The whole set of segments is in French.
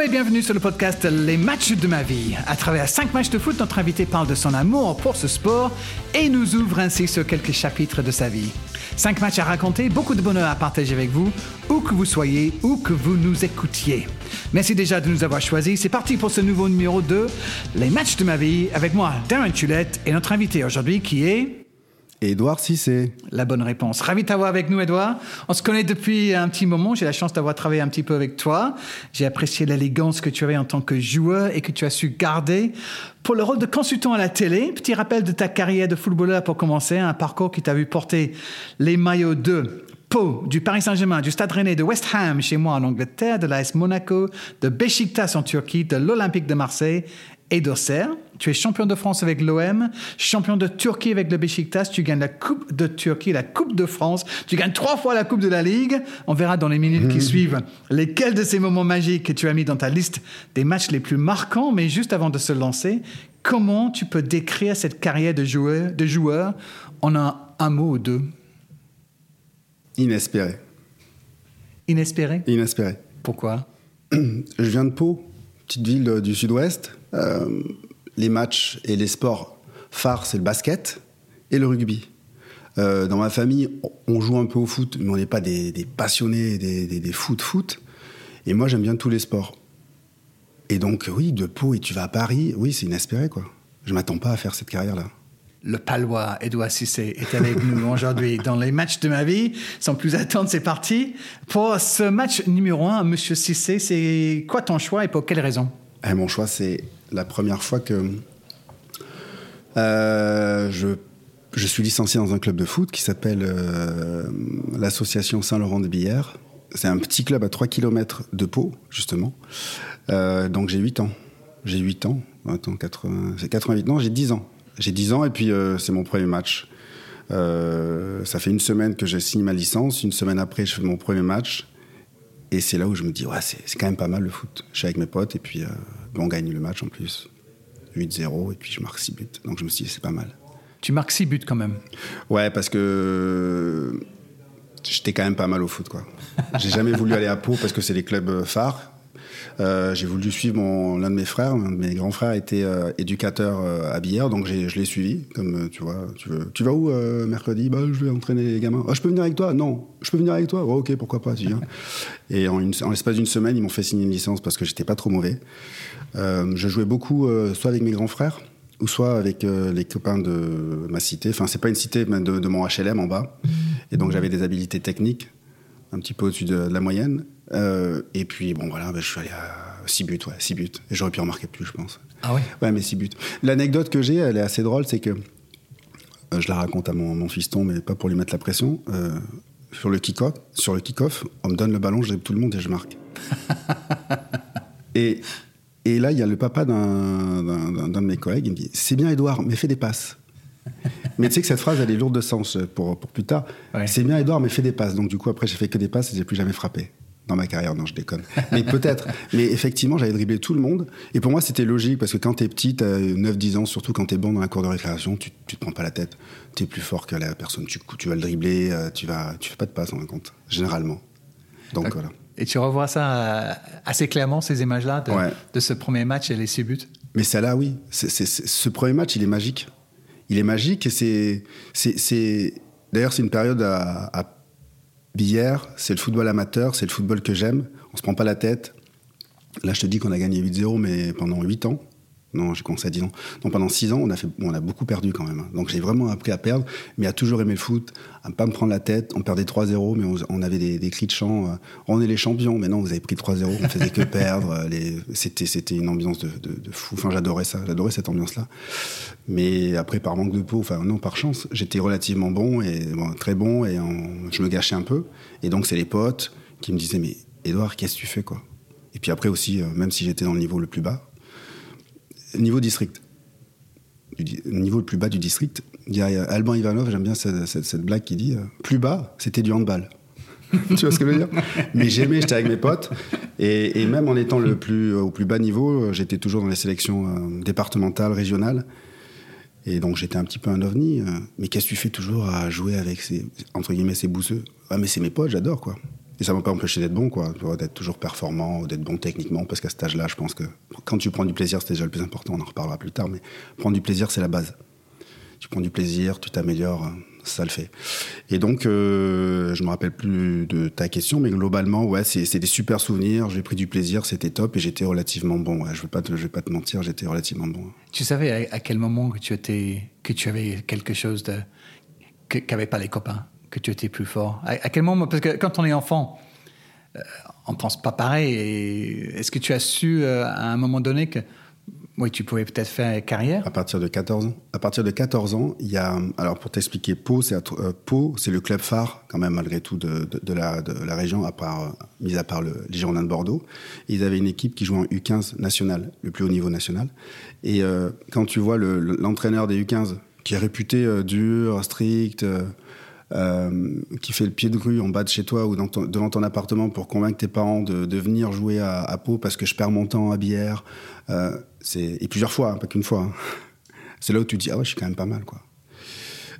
Et bienvenue sur le podcast Les matchs de ma vie. À travers cinq matchs de foot, notre invité parle de son amour pour ce sport et nous ouvre ainsi sur quelques chapitres de sa vie. Cinq matchs à raconter, beaucoup de bonheur à partager avec vous, où que vous soyez, où que vous nous écoutiez. Merci déjà de nous avoir choisis. C'est parti pour ce nouveau numéro de Les matchs de ma vie avec moi, Darren Tulette, et notre invité aujourd'hui qui est... Édouard Cissé. La bonne réponse. Ravi de t'avoir avec nous, Édouard. On se connaît depuis un petit moment. J'ai la chance d'avoir travaillé un petit peu avec toi. J'ai apprécié l'élégance que tu avais en tant que joueur et que tu as su garder pour le rôle de consultant à la télé. Petit rappel de ta carrière de footballeur pour commencer, un parcours qui t'a vu porter les maillots de Pau, du Paris Saint-Germain, du Stade Rennais, de West Ham chez moi en Angleterre, de l'AS Monaco, de Besiktas en Turquie, de l'Olympique de Marseille et d'Auxerre. Tu es champion de France avec l'OM, champion de Turquie avec le Besiktas, tu gagnes la Coupe de Turquie, la Coupe de France, tu gagnes trois fois la Coupe de la Ligue. On verra dans les minutes qui suivent lesquels de ces moments magiques que tu as mis dans ta liste des matchs les plus marquants, mais juste avant de se lancer, comment tu peux décrire cette carrière de joueur, de joueur en un, un mot ou deux? Inespéré. Inespéré? Inespéré. Pourquoi? Je viens de Pau, petite ville du sud-ouest. Euh, les matchs et les sports phares, c'est le basket et le rugby. Euh, dans ma famille, on joue un peu au foot, mais on n'est pas des, des passionnés des, des, des, foot foot. Et moi, j'aime bien tous les sports. Et donc, oui, de Pau et tu vas à Paris, oui, c'est inespéré, quoi. Je m'attends pas à faire cette carrière-là. Le palois Edouard Cissé est avec nous aujourd'hui dans les matchs de ma vie. Sans plus attendre, c'est parti. Pour ce match numéro un, Monsieur Cissé, c'est quoi ton choix et pour quelle raison? Eh, Mon choix, c'est la première fois que euh, je, suis licencié dans un club de foot qui s'appelle euh, l'association Saint-Laurent de Billère. C'est un petit club à 3 km de Pau, justement. Euh, donc j'ai 8 ans. J'ai 8 ans. Attends, 80, c'est 88. Non, j'ai 10 ans. J'ai 10 ans et puis c'est mon premier match. Ça fait une semaine que j'ai signé ma licence. Une semaine après, je fais mon premier match. Et c'est là où je me dis, ouais, c'est, c'est quand même pas mal le foot. Je suis avec mes potes et puis euh, on gagne le match en plus. 8-0 et puis je marque 6 buts. Donc je me suis dit, c'est pas mal. Tu marques 6 buts quand même Ouais, parce que j'étais quand même pas mal au foot. quoi. J'ai jamais voulu aller à Pau parce que c'est les clubs phares. Euh, j'ai voulu suivre mon, l'un de mes frères, un de mes grands frères était euh, éducateur euh, à Billard, donc j'ai, je l'ai suivi. Comme tu vois, tu, veux, tu vas où mercredi? Bah, je vais entraîner les gamins. Oh, je peux venir avec toi? Non, je peux venir avec toi? Oh, ok, pourquoi pas, tu viens. Et en, une, en l'espace d'une semaine, ils m'ont fait signer une licence parce que j'étais pas trop mauvais. je jouais beaucoup, soit avec mes grands frères, ou soit avec les copains de ma cité. Enfin, c'est pas une cité, mais de, de mon HLM en bas. Et donc j'avais des habilités techniques un petit peu au-dessus de, de la moyenne. Euh, et puis, bon, voilà, ben, je suis allé à 6 buts, ouais, 6 buts. Et j'aurais pu en marquer plus, je pense. Ah ouais? Ouais, mais 6 buts. L'anecdote que j'ai, elle est assez drôle, c'est que euh, je la raconte à mon, mon, fiston, mais pas pour lui mettre la pression. Euh, sur le kick-off, sur le kick-off, on me donne le ballon, je tout le monde et je marque. et, et là, il y a le papa d'un, de mes collègues, il me dit C'est bien, Edouard, mais fais des passes. mais tu sais que cette phrase, elle est lourde de sens pour, pour plus tard. Ouais. C'est bien, Edouard, mais fais des passes. Donc, du coup, après, j'ai fait que des passes et j'ai plus jamais frappé dans ma carrière. Non, je déconne. Mais peut-être. Mais effectivement, j'avais dribblé tout le monde. Et pour moi, c'était logique parce que quand t'es petit, t'as 9-10 ans, surtout quand t'es bon dans la cour de récréation, tu, tu te prends pas la tête. T'es plus fort que la personne. Tu, tu vas le dribbler, euh, tu vas, tu fais pas de passe en compte, généralement. Donc voilà. Et tu revois ça assez clairement, ces images-là, de, ouais. de, ce premier match et les six buts? Mais celle-là, oui. C est, c est, ce premier match, il est magique. Il est magique et c'est. D'ailleurs, c'est une période à, à Billère, c'est le football amateur, c'est le football que j'aime. On se prend pas la tête. Là, je te dis qu'on a gagné 8-0, mais pendant 8 ans. Non, j'ai commencé à 10 ans. Donc pendant 6 ans, on a, fait, on a beaucoup perdu quand même. Donc j'ai vraiment appris à perdre, mais à toujours aimer le foot, à ne pas me prendre la tête. On perdait 3-0, mais on, on, avait des, des, cris de chant. Euh, on est les champions, mais non, vous avez pris 3-0, on faisait que perdre. C'était, c'était une ambiance de, de, de fou. Enfin, j'adorais ça, j'adorais cette ambiance-là. Mais après, par manque de peau, enfin non, par chance, j'étais relativement bon et bon, très bon et on, je me gâchais un peu. Et donc c'est les potes qui me disaient mais Edouard, qu'est-ce que tu fais quoi? Et puis après aussi, euh, même si j'étais dans le niveau le plus bas, niveau district, niveau le plus bas du district, il y a Alban Ivanov, j'aime bien cette, blague qui dit euh, plus bas, c'était du handball. tu vois ce que je veux dire? Mais j'aimais, j'étais avec mes potes. Et, même en étant le plus, au plus bas niveau, j'étais toujours dans les sélections euh, départementales, régionales. Et donc j'étais un petit peu un ovni. Euh, mais qu'est-ce que tu fais toujours à jouer avec ces, entre guillemets, ces bousseux? Ah, mais c'est mes potes, j'adore quoi. Et ça m'a pas empêché d'être bon, quoi, d'être toujours performant, d'être bon techniquement, parce qu'à cet âge-là, je pense que quand tu prends du plaisir, c'est déjà le plus important, on en reparlera plus tard, mais prendre du plaisir, c'est la base. Tu prends du plaisir, tu t'améliores, ça le fait. Et donc, euh, je me rappelle plus de ta question, mais globalement, ouais, c'est des super souvenirs. J'ai pris du plaisir, c'était top, et j'étais relativement bon. Je vais vais pas te mentir, j'étais relativement bon. Tu savais à, quel moment que tu étais, que tu avais quelque chose de qu'avaient pas les copains, que tu étais plus fort. À, quel moment Parce que quand on est enfant, euh, on pense pas pareil. Est-ce que tu as su euh, à un moment donné que oui, tu pouvais peut-être faire carrière? À partir de 14 ans. À partir de 14 ans, il y a. Alors, pour t'expliquer, Pau, c'est euh, le club phare, quand même, malgré tout, de, de, la, de la région, euh, mis à part le, les Girondins de Bordeaux. ils avaient une équipe qui jouait en U15 national, le plus haut niveau national. Et euh, quand tu vois l'entraîneur des U15, qui est réputé dur, strict, euh, qui fait le pied de rue en bas de chez toi ou dans devant ton appartement pour convaincre tes parents de, de venir jouer à, à, Pau parce que je perds mon temps à Bière. Euh, et plusieurs fois, hein, pas qu'une fois. Hein. C'est là où tu te dis, ah ouais, je suis quand même pas mal. quoi.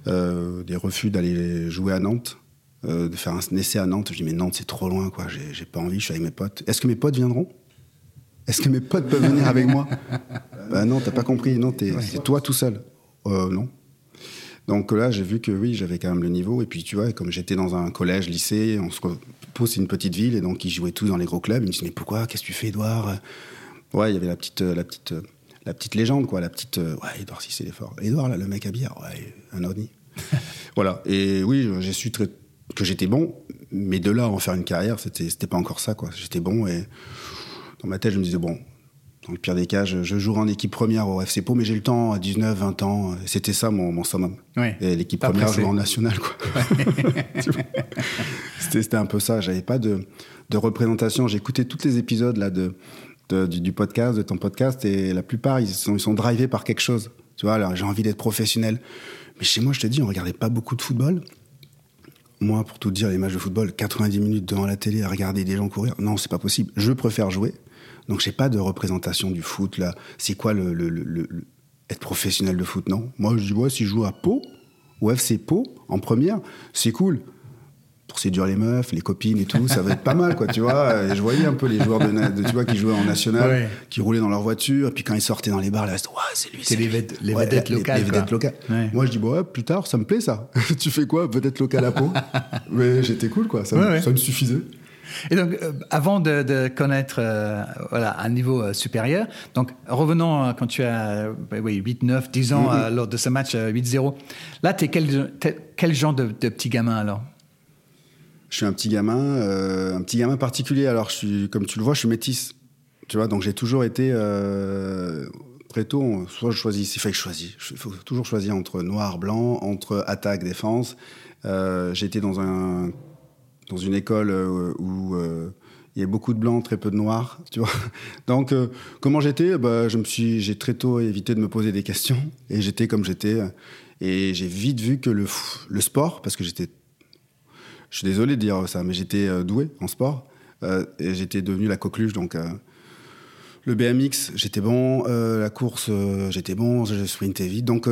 Euh, des refus d'aller jouer à Nantes, euh, de faire un essai à Nantes. Je dis, mais Nantes, c'est trop loin, quoi. J'ai pas envie, je suis avec mes potes. Est-ce que mes potes viendront? Est-ce que mes potes peuvent venir avec moi? Bah non, t'as pas compris. Non, c'est toi tout seul. Non. Donc là, j'ai vu que oui, j'avais quand même le niveau. Et puis, tu vois, comme j'étais dans un collège, lycée, on se pose une petite ville, et donc ils jouaient tous dans les gros clubs. Ils me disaient, mais pourquoi? Qu'est-ce que tu fais, Edouard? Ouais, il y avait la petite, la petite, la petite légende, quoi. La petite, ouais, Edouard, si c'est l'effort. Edouard, là, le mec à bière, ouais, un ovni. voilà. Et oui, j'ai su très, que j'étais bon, mais de là à en faire une carrière, c'était, c'était pas encore ça, quoi. J'étais bon et dans ma tête, je me disais, bon, dans le pire des cas, je, je jouerai en équipe première au FC Pau, mais j'ai le temps à 19, 20 ans. C'était ça mon, mon summum. Et l'équipe première, jouer en national, quoi. c'était un peu ça. J'avais pas de, de représentation. J'écoutais tous les épisodes là de, de du, podcast, de ton podcast, et la plupart, ils sont, ils sont drivés par quelque chose. Tu vois, alors j'ai envie d'être professionnel. Mais chez moi, je te dis, on regardait pas beaucoup de football. Moi, pour tout dire, les matchs de football, 90 minutes devant la télé à regarder des gens courir, non, c'est pas possible. Je préfère jouer. Donc j'ai pas de représentation du foot là. C'est quoi le, le, le, être professionnel de foot Non? Moi je dis ouais, si je joue à Pau, au FC Pau en première, c'est cool. Pour séduire les meufs, les copines et tout, ça va être pas mal, quoi, tu vois. Et je voyais un peu les joueurs de, tu vois, qui jouaient en national, qui roulaient dans leur voiture, et puis quand ils sortaient dans les bars, là, ouais, c'est lui, c'est les, vedettes, les vedettes locales. Les, vedettes locales. Moi, je dis, bon, ouais, plus tard, ça me plaît, ça. tu fais quoi, vedette locale à Pau? Mais j'étais cool, quoi, ça, ça me suffisait. Et donc, euh, avant de, de connaître euh, voilà, un niveau euh, supérieur, donc revenons quand tu as oui, 8, 9, 10 ans mm-hmm. lors de ce match 8-0, là, tu es quel, quel genre de, de, petit gamin alors? Je suis un petit gamin, un petit gamin particulier. Alors, je suis, comme tu le vois, je suis métisse. Tu vois, donc j'ai toujours été très tôt, soit je choisis, il faut que je choisisse, il faut toujours choisir entre noir, blanc, entre attaque, défense. Euh, J'étais dans un dans une école euh, où euh, il y a beaucoup de blancs, très peu de noirs, tu vois. Donc, euh, comment j'étais? Bah, je me suis, j'ai très tôt évité de me poser des questions et j'étais comme j'étais. Et j'ai vite vu que le, sport, parce que j'étais, je suis désolé de dire ça, mais j'étais doué en sport et j'étais devenu la coqueluche, donc. Le BMX, j'étais bon. la course, j'étais bon. Je sprintais vite. Donc,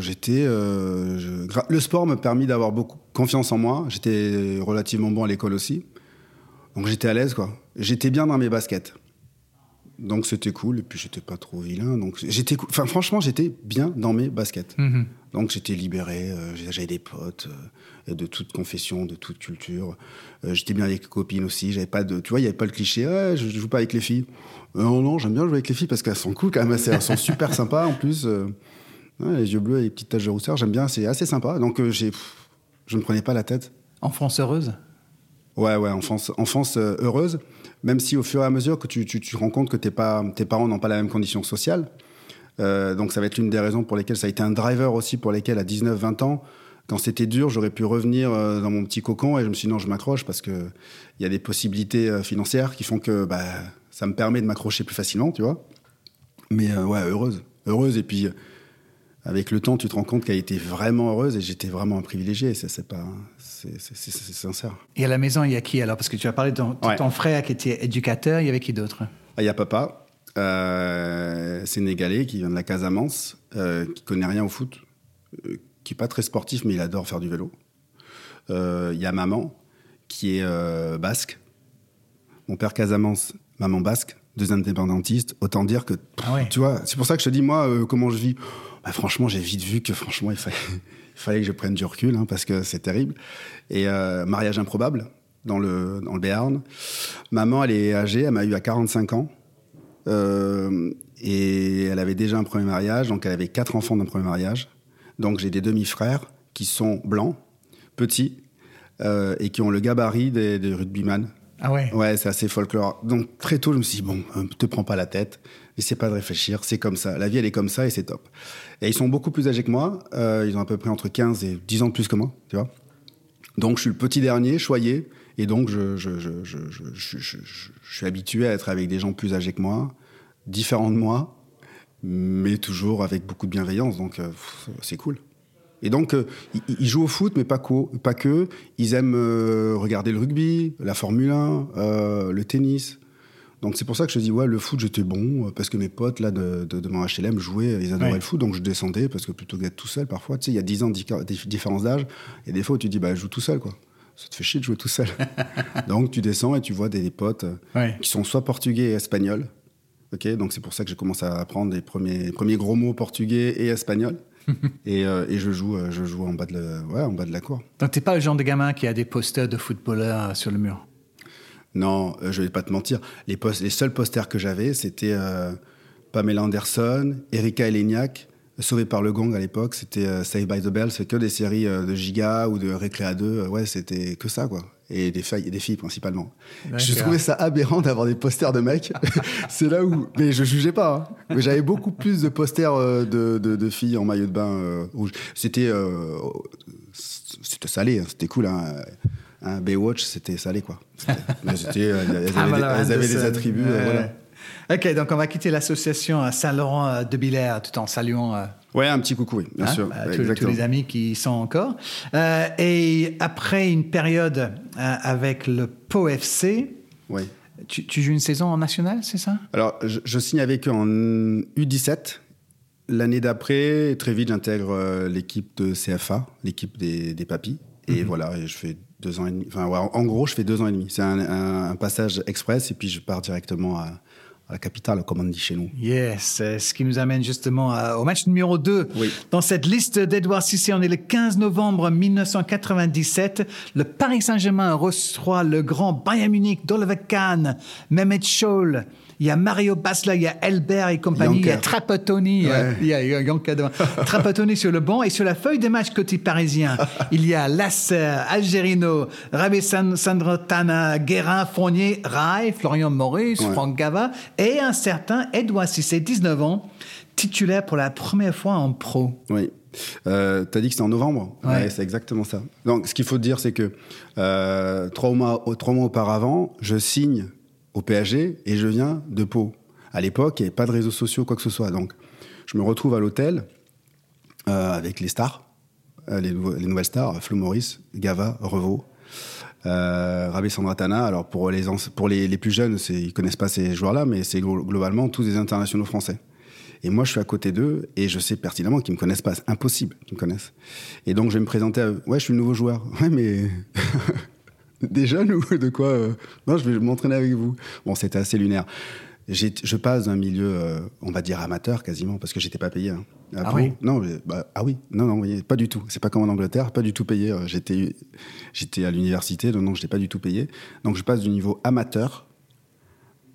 j'étais. Le sport m'a permis d'avoir beaucoup confiance en moi. J'étais relativement bon à l'école aussi. Donc j'étais à l'aise, quoi. J'étais bien dans mes baskets. Donc c'était cool. Et puis j'étais pas trop vilain. Donc j'étais, enfin franchement, j'étais bien dans mes baskets. Mhm. Donc j'étais libéré. Euh, j'avais des potes euh, de toute confession, de toute culture. Euh, j'étais bien avec les copines aussi. J'avais pas de, tu vois, il y avait pas le cliché. Ah, je, joue pas avec les filles. non, non, j'aime bien jouer avec les filles parce qu'elles sont cool quand même. Elles sont super sympas en plus. les yeux bleus et les petites taches de rousseur, j'aime bien. C'est assez sympa. Donc j'ai je ne prenais pas la tête. Enfance heureuse? Ouais, ouais, enfance, enfance euh, heureuse. Même si au fur et à mesure que tu, tu, tu rends compte que tes, pas, tes parents n'ont pas la même condition sociale. Euh, donc ça va être l'une des raisons pour lesquelles ça a été un driver aussi, pour lesquelles à 19-20 ans, quand c'était dur, j'aurais pu revenir euh, dans mon petit cocon et je me suis dit non, je m'accroche parce qu'il y a des possibilités financières qui font que bah, ça me permet de m'accrocher plus facilement, tu vois. Mais ouais, heureuse. Heureuse et puis avec le temps, tu te rends compte qu'elle était vraiment heureuse et j'étais vraiment un privilégié. C'est pas, c'est sincère. Et à la maison, il y a qui alors? Parce que tu as parlé de ton, frère qui était éducateur. Il y avait qui d'autre? Ah, Il y a papa, euh, sénégalais qui vient de la Casamance, euh, qui connaît rien au foot, euh, qui est pas très sportif mais il adore faire du vélo. Il y a maman qui est basque. Mon père Casamance, maman basque, deux indépendantistes. Autant dire que, Ah ouais. tu vois, c'est pour ça que je te dis, moi, comment je vis. Bah, franchement, j'ai vite vu que, franchement, il fallait, il fallait que je prenne du recul, hein, parce que c'est terrible. Et mariage improbable dans le, dans le Béarn. Maman, elle est âgée, elle m'a eu à 45 ans. Euh, et elle avait déjà un premier mariage, donc elle avait quatre enfants d'un premier mariage. Donc j'ai des demi-frères qui sont blancs, petits, euh, et qui ont le gabarit des, des rugbyman. Ah ouais. Ouais, c'est assez folklore. Donc très tôt, je me suis dit, bon, euh, te prends pas la tête, essaie pas de réfléchir, c'est comme ça. La vie, elle est comme ça et c'est top. Et ils sont beaucoup plus âgés que moi, euh, ils ont à peu près entre 15 et 10 ans de plus que moi, tu vois. Donc je suis le petit dernier, choyé, et donc je, suis habitué à être avec des gens plus âgés que moi, différents de moi, mais toujours avec beaucoup de bienveillance, donc euh, c'est cool. Et donc, euh, ils, jouent au foot, mais pas, pas que. Ils aiment euh, regarder le rugby, la Formule 1, euh, le tennis. Donc c'est pour ça que je dis, ouais, le foot, j'étais bon, parce que mes potes là, de, de, de mon HLM jouaient, ils adoraient Ouais. le foot, donc je descendais, parce que plutôt que d'être tout seul, parfois, tu sais, il y a 10 ans de différence d'âge, a des fois tu dis, bah, je joue tout seul, quoi. Ça te fait chier de jouer tout seul. donc tu descends et tu vois des, des potes euh, Ouais. qui sont soit portugais et espagnols. Ok, donc c'est pour ça que j'ai commencé à apprendre les premiers, premiers gros mots portugais et espagnols. et, euh, et je joue, euh, je joue en bas de la, ouais, en bas de la cour. Donc t'es pas le genre de gamin qui a des posters de footballeurs sur le mur? Non, euh, je vais pas te mentir. Les, seuls posters que j'avais, c'était euh, Pamela Anderson, Erika Eleniak, Sauvé par le Gong à l'époque. C'était euh, Save by the Bell. C'est que des séries euh, de Giga ou de Récréa 2. Euh, ouais, c'était que ça, quoi. Et des, filles, des filles principalement. Je trouvais ça aberrant d'avoir des posters de mecs. c'est là où. Mais je jugeais pas. hein. Mais j'avais beaucoup plus de posters euh, de, de, de filles en maillot de bain. rouge. C'était. euh, c'était salé. hein. C'était cool. Hein. Un Baywatch, c'était salé, quoi. Elles avaient, des, elles avaient des Anderson. attributs. Ouais. voilà. Ok, donc on va quitter l'association euh, Saint-Laurent euh, tout en saluant euh, Ouais, un petit coucou, oui, bien hein, sûr. bah, tous, les amis qui y sont encore. Euh, et après une période euh, avec le Pau FC, Oui. tu, tu joues une saison en national, c'est ça? Alors, je, je signe avec eux en U17. L'année d'après, très vite, j'intègre euh, l'équipe de CFA, l'équipe des, des papis. Et voilà, et je fais deux ans et demi. Enfin, ouais, en, en gros, je fais deux ans et demi. C'est un, un- un passage express et puis je pars directement à, à la capitale, comme on dit chez nous. Yes, ce qui nous amène justement à- au match numéro 2. Oui. Dans cette liste d'Edouard Cissé, on est le 15 novembre 1997. Le Paris Saint-Germain reçoit le grand Bayern Munich d'Oliver Kahn, Mehmet Scholl. Il y a Mario Basler, il y a Elbert et compagnie, il y a. Trapattoni, euh, Ouais. il y a il y a. Trapattoni sur le banc et sur la feuille de match côté parisien, il y a Lasser, Algerino, Rabé San- Sandrotana, Guérin, Fournier, Rai, Florian Maurice, Ouais. Franck Gava et un certain Edouard Cissé, 19 ans, titulaire pour la première fois en pro. Oui. Euh, T'as dit que c'était en novembre? Ouais. c'est exactement ça. Donc, ce qu'il faut dire, c'est que euh, trois, mois, trois mois auparavant, je signe au PSG et je viens de Pau. À l'époque, il n'y avait pas de réseaux sociaux, quoi que ce soit. Donc, je me retrouve à l'hôtel euh, avec les stars, euh, les, nouvelles stars, Flo Maurice, Gava, Revaux. Euh, Rabé Sandratana, alors pour les, plus jeunes, ils connaissent pas ces joueurs-là, mais c'est glo- globalement tous des internationaux français. Et moi, je suis à côté d'eux et je sais pertinemment qu'ils me connaissent pas. C'est impossible qu'ils me connaissent. Et donc, je vais me présenter à eux. Ouais, je suis le nouveau joueur. Ouais, mais des jeunes ou de quoi euh Non, je vais m'entraîner avec vous. Bon, c'était assez lunaire. Je passe d'un milieu, euh, on va dire amateur quasiment, parce que j'étais pas payé. hein. Ah oui Non, bah, ah oui, non, non, pas du tout. C'est pas comme en Angleterre, pas du tout payé. Euh, J'étais, j'étais à l'université, donc non, je n'étais pas du tout payé. Donc je passe du niveau amateur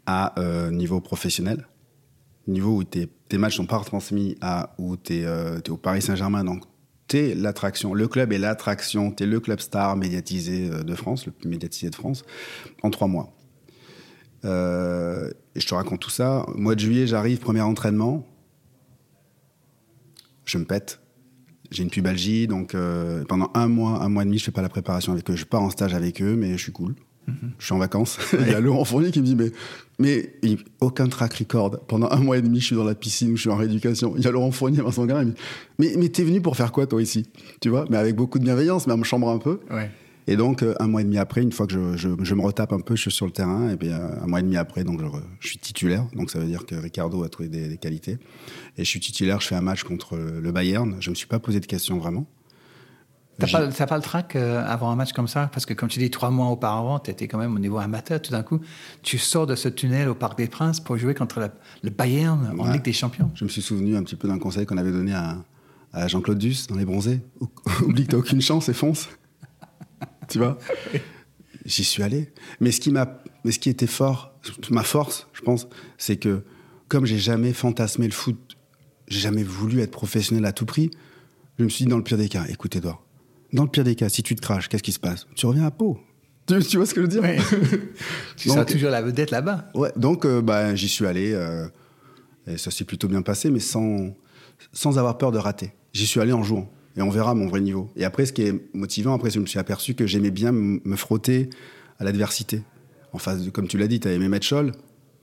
à euh, niveau professionnel, niveau où tes, tes matchs sont pas retransmis à où tu es, au Paris Saint-Germain, donc l'attraction, le club est l'attraction, tu es le club star médiatisé euh, de France, le plus médiatisé de France, en trois mois. Euh, et je te raconte tout ça. Au mois de juillet, j'arrive, premier entraînement. Je me pète. J'ai une pubalgie, donc euh, pendant un mois, un mois et demi, je fais pas la préparation avec eux. Je pars en stage avec eux, mais je suis cool. Je suis en vacances. Il y a Laurent Fournier qui me dit mais mais il- aucun track record. Pendant un mois et demi, je suis dans la piscine ou je suis en rééducation. Il y a Laurent Fournier, Vincent Garin, il me dit mais mais t'es venu pour faire quoi toi ici? Tu vois? Mais avec beaucoup de bienveillance, mais en me chambre un peu. Ouais. Et donc, euh, un mois et demi après, une fois que je, je, je me retape un peu, je suis sur le terrain, et bien un mois et demi après, donc je, re- je suis titulaire. Donc ça veut dire que Ricardo a trouvé des, des qualités. Et je suis titulaire, je fais un match contre le Bayern. Je me suis pas posé de questions vraiment. T'as pas, le trac euh, avant un match comme ça? Parce que comme tu dis, trois mois auparavant, tu étais quand même au niveau amateur. Tout d'un coup, tu sors de ce tunnel au Parc des Princes pour jouer contre la- le Bayern en Ouais. Ligue des Champions. Je me suis souvenu un petit peu d'un conseil qu'on avait donné à, à Jean-Claude Duss dans Les Bronzés. Ou- Oublie que t'as aucune chance et fonce. tu vois? J'y suis allé. Mais ce qui m'a, mais ce qui était fort, ma force, je pense, c'est que comme j'ai jamais fantasmé le foot, j'ai jamais voulu être professionnel à tout prix. Je me suis dit dans le pire des cas, écoute Edouard, dans le pire des cas, si tu te craches, qu'est-ce qui se passe? Tu reviens à Pau. Tu, tu vois ce que je veux dire? Tu Donc- seras toujours la vedette là-bas. Ouais, donc euh, bah, j'y suis allé euh, et ça s'est plutôt bien passé, mais sans, sans avoir peur de rater. J'y suis allé en jouant et on verra mon vrai niveau. Et après, ce qui est motivant, après, je me suis aperçu que j'aimais bien me frotter à l'adversité. En face, de, comme tu l'as dit, tu avais Mehmet Scholl.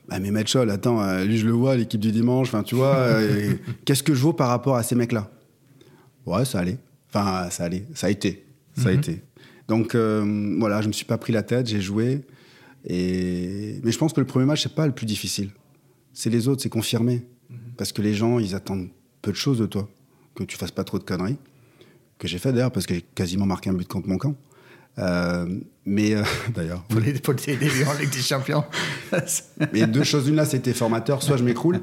Bah, Mehmet Scholl, attends, euh, lui je le vois, l'équipe du dimanche, enfin tu vois, qu'est-ce que je vaux par rapport à ces mecs-là? Ouais, ça allait. Enfin, ça allait. Ça a été. Ça a été. Donc euh, voilà, je me suis pas pris la tête, j'ai joué. Et... Mais je pense que le premier match, c'est pas le plus difficile. C'est les autres, c'est confirmer. Parce que les gens, ils attendent peu de choses de toi. Que tu fasses pas trop de conneries. Que j'ai fait d'ailleurs, parce que j'ai quasiment marqué un but contre mon camp. Euh, mais euh, d'ailleurs, Pour les, pour les débuts en Ligue des Champions. mais deux choses l'une là, c'était formateur. Soit je m'écroule,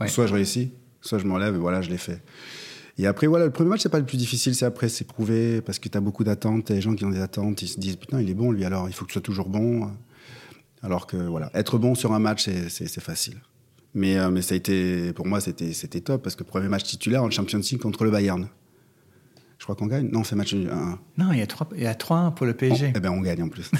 Ouais. soit je réussis, soit je m'enlève et voilà, je l'ai fait. Et après, voilà, le premier match, c'est pas le plus difficile, c'est après, c'est prouvé, parce que tu as beaucoup d'attentes, t'as des gens qui ont des attentes, ils se disent, putain, il est bon, lui, alors il faut que tu sois toujours bon. Alors que, voilà, être bon sur un match, c'est- facile. Mais, euh, mais ça a été, pour moi, c'était c'était top, parce que premier match titulaire en Champions League contre le Bayern. Je crois qu'on gagne. Non, c'est match 1 non, il y a trois, il y a trois pour le PSG. Eh ben, on gagne en plus.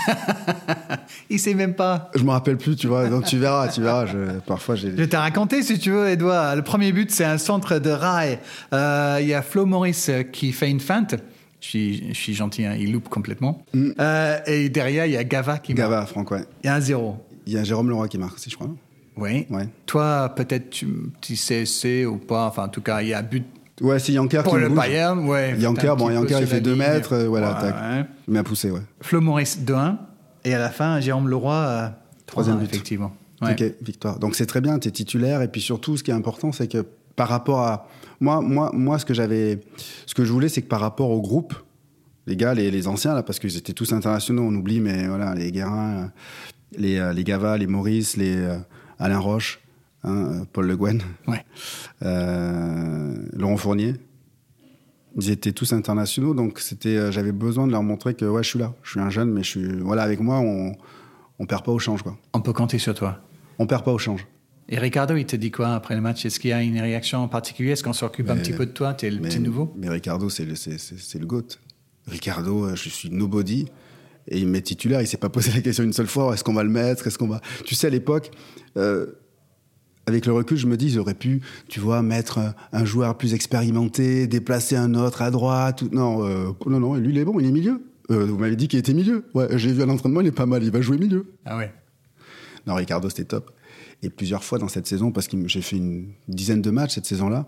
Il sait même pas. je me rappelle plus, tu vois, donc tu verras, tu verras. Je, parfois, j'ai. Je t'ai raconté, si tu veux, Edouard. Le premier but, c'est un centre de rail. Euh, Il y a Flo Maurice euh, qui fait une feinte. Je suis, je suis gentil, hein, il loupe complètement. Euh, et derrière, il y a Gava qui marque. Gava, Franck, ouais. Il y a un zéro. Il y a Jérôme Leroy qui marque aussi, je crois. Oui. Ouais. Toi, peut-être tu, tu sais c'est ou pas. Enfin, en tout cas, il y a but Ouais, c'est Yanker pour qui le bouge. Bayern. Ouais, Yanker, bon, Yanker, il fait la 2 ligne. mètres, euh, voilà, Ouais, tac. ouais. Il m'a poussé, ouais. Flo Maurice 2-1. Et à la fin, Jérôme Leroy, euh, Troisième 3-1, but. Effectivement. Ouais. Ok, victoire. Donc c'est très bien, tu es titulaire. Et puis surtout, ce qui est important, c'est que par rapport à. Moi, moi, moi ce que j'avais. Ce que je voulais, c'est que par rapport au groupe, les gars, les, les anciens, là, parce qu'ils étaient tous internationaux, on oublie, mais voilà, les Guérin, euh, les, euh, les Gava, les Maurice, les Alain Roche, hein, Paul Le Guen, Ouais. euh, Laurent Fournier. Ils étaient tous internationaux, donc c'était, euh, j'avais besoin de leur montrer que ouais, je suis là, je suis un jeune, mais je suis, voilà, avec moi, on, on perd pas au change, quoi. On peut compter sur toi. On perd pas au change. Et Ricardo, il te dit quoi après le match? Est-ce qu'il y a une réaction en particulier? Est-ce qu'on s'occupe un petit peu de toi Tu es le petit nouveau? mais Ricardo, c'est le, c'est, le GOAT. Ricardo, euh, je suis nobody. Et il m'est titulaire, il s'est pas posé la question une seule fois, est-ce qu'on va le mettre, est-ce qu'on va... Tu sais, à l'époque, euh, avec le recul, je me dis, auraient pu, tu vois, mettre un, joueur plus expérimenté, déplacer un autre à droite. ou- Non, euh, non, non, lui, il est bon, il est milieu. Euh, vous m'avez dit qu'il était milieu. Ouais, j'ai vu à l'entraînement, il est pas mal, il va jouer milieu. Ah ouais. Non, Ricardo, c'était top. Et plusieurs fois dans cette saison, parce que j'ai fait une dizaine de matchs cette saison-là.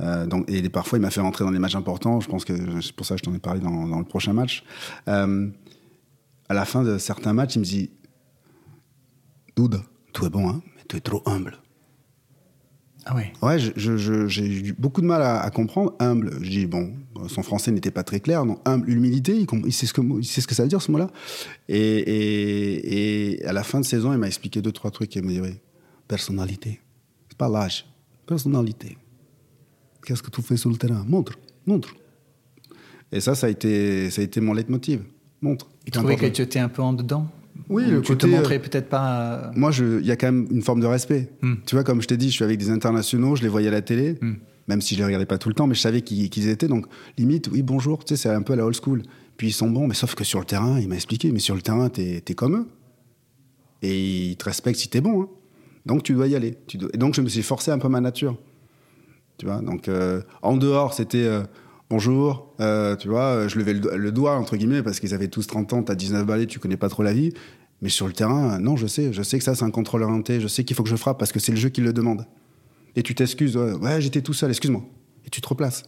Euh, donc, et parfois, il m'a fait rentrer dans des matchs importants. Je pense que c'est pour ça que je t'en ai parlé dans, dans le prochain match. Euh, à la fin de certains matchs, il me dit Dude, tu es bon, hein, mais tu es trop humble. Ah ouais. Ouais, j'ai eu beaucoup de mal à, à comprendre. Humble. Je dis, bon, son français n'était pas très clair. Non, humble, humilité, il, sait ce que, il sait ce que ça veut dire ce mot-là. Et, et, et à la fin de saison, il m'a expliqué deux, trois trucs. Il m'a dit, oui, personnalité. C'est pas l'âge. Personnalité. Qu'est-ce que tu fais sur le terrain? Montre, montre. Et ça, ça a été, ça a été mon leitmotiv. Montre. Il trouvait que tu étais un peu en dedans? Oui, Ou le tu côté, te euh, montrais peut-être pas. euh, Moi, il y a quand même une forme de respect. Hmm. Tu vois, comme je t'ai dit, je suis avec des internationaux, je les voyais à la télé, Hmm. même si je les regardais pas tout le temps, mais je savais qui, qui ils étaient. Donc, limite, oui, bonjour, tu sais, c'est un peu à la old school. Puis ils sont bons, mais sauf que sur le terrain, il m'a expliqué, mais sur le terrain, t'es es comme eux. Et ils te respectent si t'es bon. hein. Donc, tu dois y aller. Tu dois- Et donc, je me suis forcé un peu ma nature. Tu vois, donc, euh, en dehors, c'était euh, bonjour, euh, tu vois, euh, je levais le, do- le doigt, entre guillemets, parce qu'ils avaient tous 30 ans, t'as 19 balais, tu connais pas trop la vie. Mais sur le terrain, euh, non, je sais, je sais que ça, c'est un contrôle orienté, je sais qu'il faut que je frappe parce que c'est le jeu qui le demande. Et tu t'excuses, ouais, j'étais tout seul, excuse-moi. Et tu te replaces.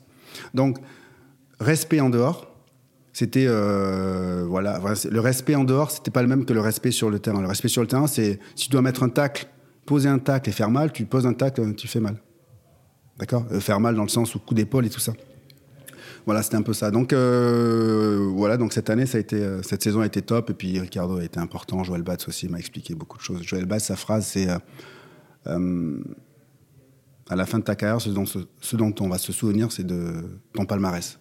Donc, respect en dehors, c'était voilà, le respect en dehors, c'était pas le même que le respect sur le terrain. Le respect sur le terrain, c'est si tu dois mettre un tacle, poser un tacle et faire mal, tu poses un tacle, tu fais mal. D'accord? Faire mal dans le sens où coup d'épaule et tout ça. Voilà, c'était un peu ça. Donc euh, voilà, donc cette année, ça a été, euh, cette saison a été top. Et puis Ricardo a été important. Joël Batz aussi m'a expliqué beaucoup de choses. Joël Batz, sa phrase, c'est euh, à la fin de ta carrière, ce dont, ce dont on va se souvenir, c'est de ton palmarès.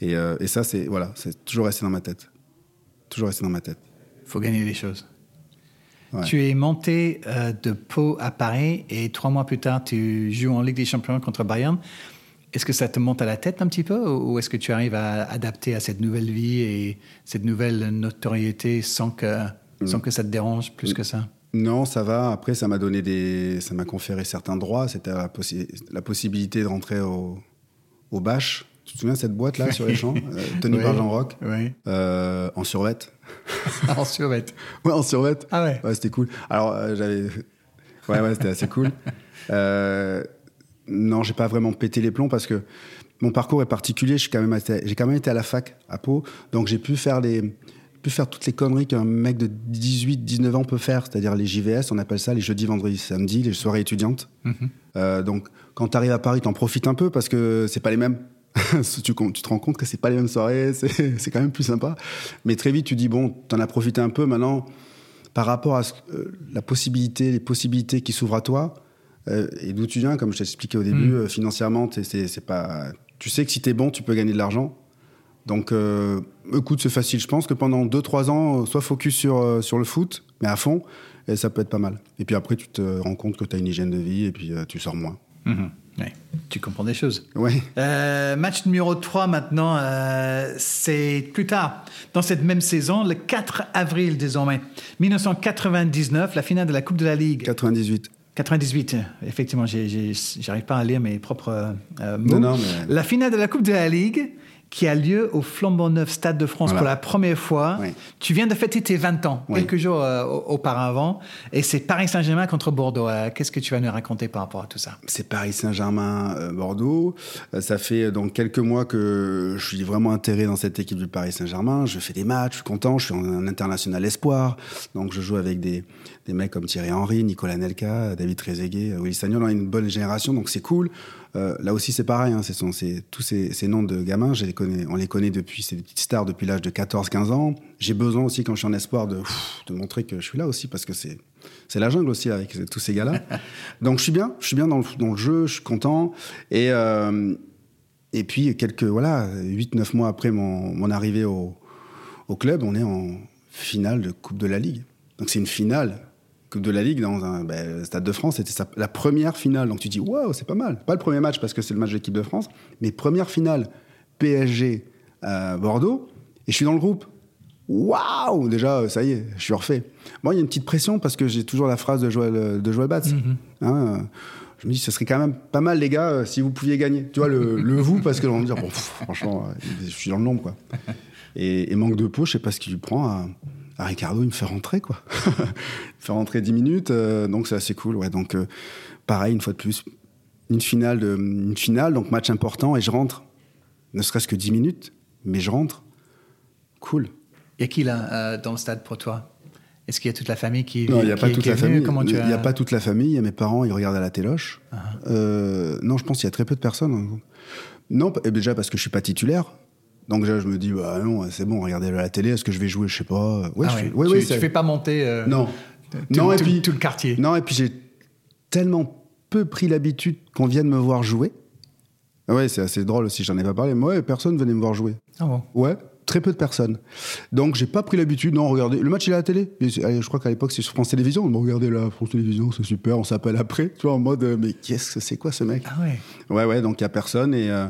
Et, euh, et ça, c'est voilà, c'est toujours resté dans ma tête. Toujours resté dans ma tête. Il faut gagner des choses. Ouais. Tu es monté euh, de Pau à Paris et trois mois plus tard, tu joues en Ligue des Champions contre Bayern. Est-ce que ça te monte à la tête un petit peu ou est-ce que tu arrives à adapter à cette nouvelle vie et cette nouvelle notoriété sans que, sans que ça te dérange plus que ça? Non, ça va. Après, ça m'a donné des, ça m'a conféré certains droits. C'était la, possi- la possibilité de rentrer au, au Bâche. Tu te souviens de cette boîte là sur les champs, euh, tenue Oui. par Jean Rock, Oui. euh, en survette. en survette. Ouais, en survette. Ah ouais. Ouais, c'était cool. Alors, euh, j'avais. Ouais, ouais, c'était assez cool. Non, j'ai pas vraiment pété les plombs parce que mon parcours est particulier. Suis quand même été- J'ai quand même été à la fac à Pau, donc j'ai pu faire les pu faire toutes les conneries qu'un mec de 18, 19 ans peut faire, c'est-à-dire les JVS, on appelle ça les jeudis, vendredis, samedis, les soirées étudiantes. Euh, donc, quand tu arrives à Paris, t'en profites un peu parce que c'est pas les mêmes. tu, tu te rends compte que c'est pas les mêmes soirées, c'est c'est quand même plus sympa. Mais très vite, tu dis bon, t'en as profité un peu. Maintenant, par rapport à ce- euh, la possibilité, les possibilités qui s'ouvrent à toi euh, et d'où tu viens, comme je t'ai expliqué au début, euh, financièrement, c'est pas. Tu sais que si t'es bon, tu peux gagner de l'argent. Donc, euh, écoute, c'est facile. Je pense que pendant 2-3 ans, euh, sois focus sur, sur le foot, mais à fond, et ça peut être pas mal. Et puis après, tu te rends compte que tu as une hygiène de vie et puis tu sors moins. Mhm. Ouais. Tu comprends des choses. Ouais. Euh, match numéro 3 maintenant, euh, c'est plus tard, dans cette même saison, le 4 avril désormais, 1999, la finale de la Coupe de la Ligue. 98. 98, effectivement, j'arrive pas à lire mes propres euh, mots. Non, non, mais- La finale de la Coupe de la Ligue qui a lieu au Flambeau Neuf Stade de France Voilà. pour la première fois. Oui. Tu viens de fêter tes 20 ans, Oui. quelques jours euh, au- auparavant, et c'est Paris Saint-Germain contre Bordeaux. Euh, Qu'est-ce que tu vas nous raconter par rapport à tout ça? C'est Paris Saint-Germain, euh, Bordeaux. Euh, ça fait donc quelques mois que je suis vraiment intégré dans cette équipe du Paris Saint-Germain. Je fais des matchs, je suis content, je suis en international espoir. Donc je joue avec des, des mecs comme Thierry Henry, Nicolas Nelka, David Trezeguet, euh, Willy Sagnol. On a une bonne génération, donc c'est cool. Euh, là aussi c'est pareil, hein, sont tous ces, ces noms de gamins, je les connais, on les connaît depuis, c'est des petites stars depuis l'âge de 14-15 ans. J'ai besoin aussi quand je suis en espoir de, pff, de montrer que je suis là aussi parce que c'est c'est la jungle aussi avec tous ces gars-là. Donc je suis bien, je suis bien dans le, dans le jeu, je suis content. Et, euh, et puis quelques, voilà, 8-9 mois après mon, mon arrivée au, au club, on est en finale de Coupe de la Ligue. Donc c'est une finale Coupe de la Ligue dans un ben, Stade de France, c'était la première finale. Donc tu dis, waouh, c'est pas mal. Pas le premier match parce que c'est le match de l'équipe de France, mais première finale PSG à Bordeaux, et je suis dans le groupe. Waouh Déjà, ça y est, je suis refait. Moi, il y a une petite pression parce que j'ai toujours la phrase de Joël, de Joël Batz. Hein, euh, je me dis, ce serait quand même pas mal, les gars, euh, si vous pouviez gagner. Tu vois, le, le vous, parce que l'on va me dire, bon, pff, franchement, euh, je suis dans le nombre, quoi. Et, et manque de peau, je sais pas ce qu'il lui prend à, à Ricardo, il me fait rentrer, quoi. il me fait rentrer 10 minutes, euh, donc c'est assez cool, ouais. Donc, euh, pareil, une fois de plus, une finale, de, une finale, donc match important, et je rentre, ne serait-ce que 10 minutes, mais je rentre. Cool. Il y a qui là euh, dans le stade pour toi? Est-ce qu'il y a toute la famille qui Non, il n'y a qui- pas toute la famille. Comment tu Il n'y a as- pas toute la famille. Il y a mes parents, ils regardent à la téloche. Euh, non, je pense qu'il y a très peu de personnes. hein. Non, déjà parce que je suis pas titulaire. Donc déjà, je me dis, bah non, c'est bon, regardez la télé. Est-ce que je vais jouer Je sais pas. Ouais, Ah je ouais. fais- ouais, tu, ouais, tu c'est- fais pas monter euh, Non. tout, non, et tout- puis tout le quartier. Non, et puis j'ai tellement peu pris l'habitude qu'on vienne me voir jouer. Ah Ouais, c'est assez drôle aussi. J'en ai pas parlé. Moi, ouais, personne venait me voir jouer. Ah bon? Ouais, très peu de personnes. Donc j'ai pas pris l'habitude. Non, regardez, le match il est à la télé. Je crois qu'à l'époque c'est sur France Télévisions. Bon, regardez la France Télévisions, c'est super. On s'appelle après. Tu vois, en mode, euh, mais qu'est-ce que c'est quoi ce mec Ah ouais. Ouais, ouais. Donc il y a personne et euh,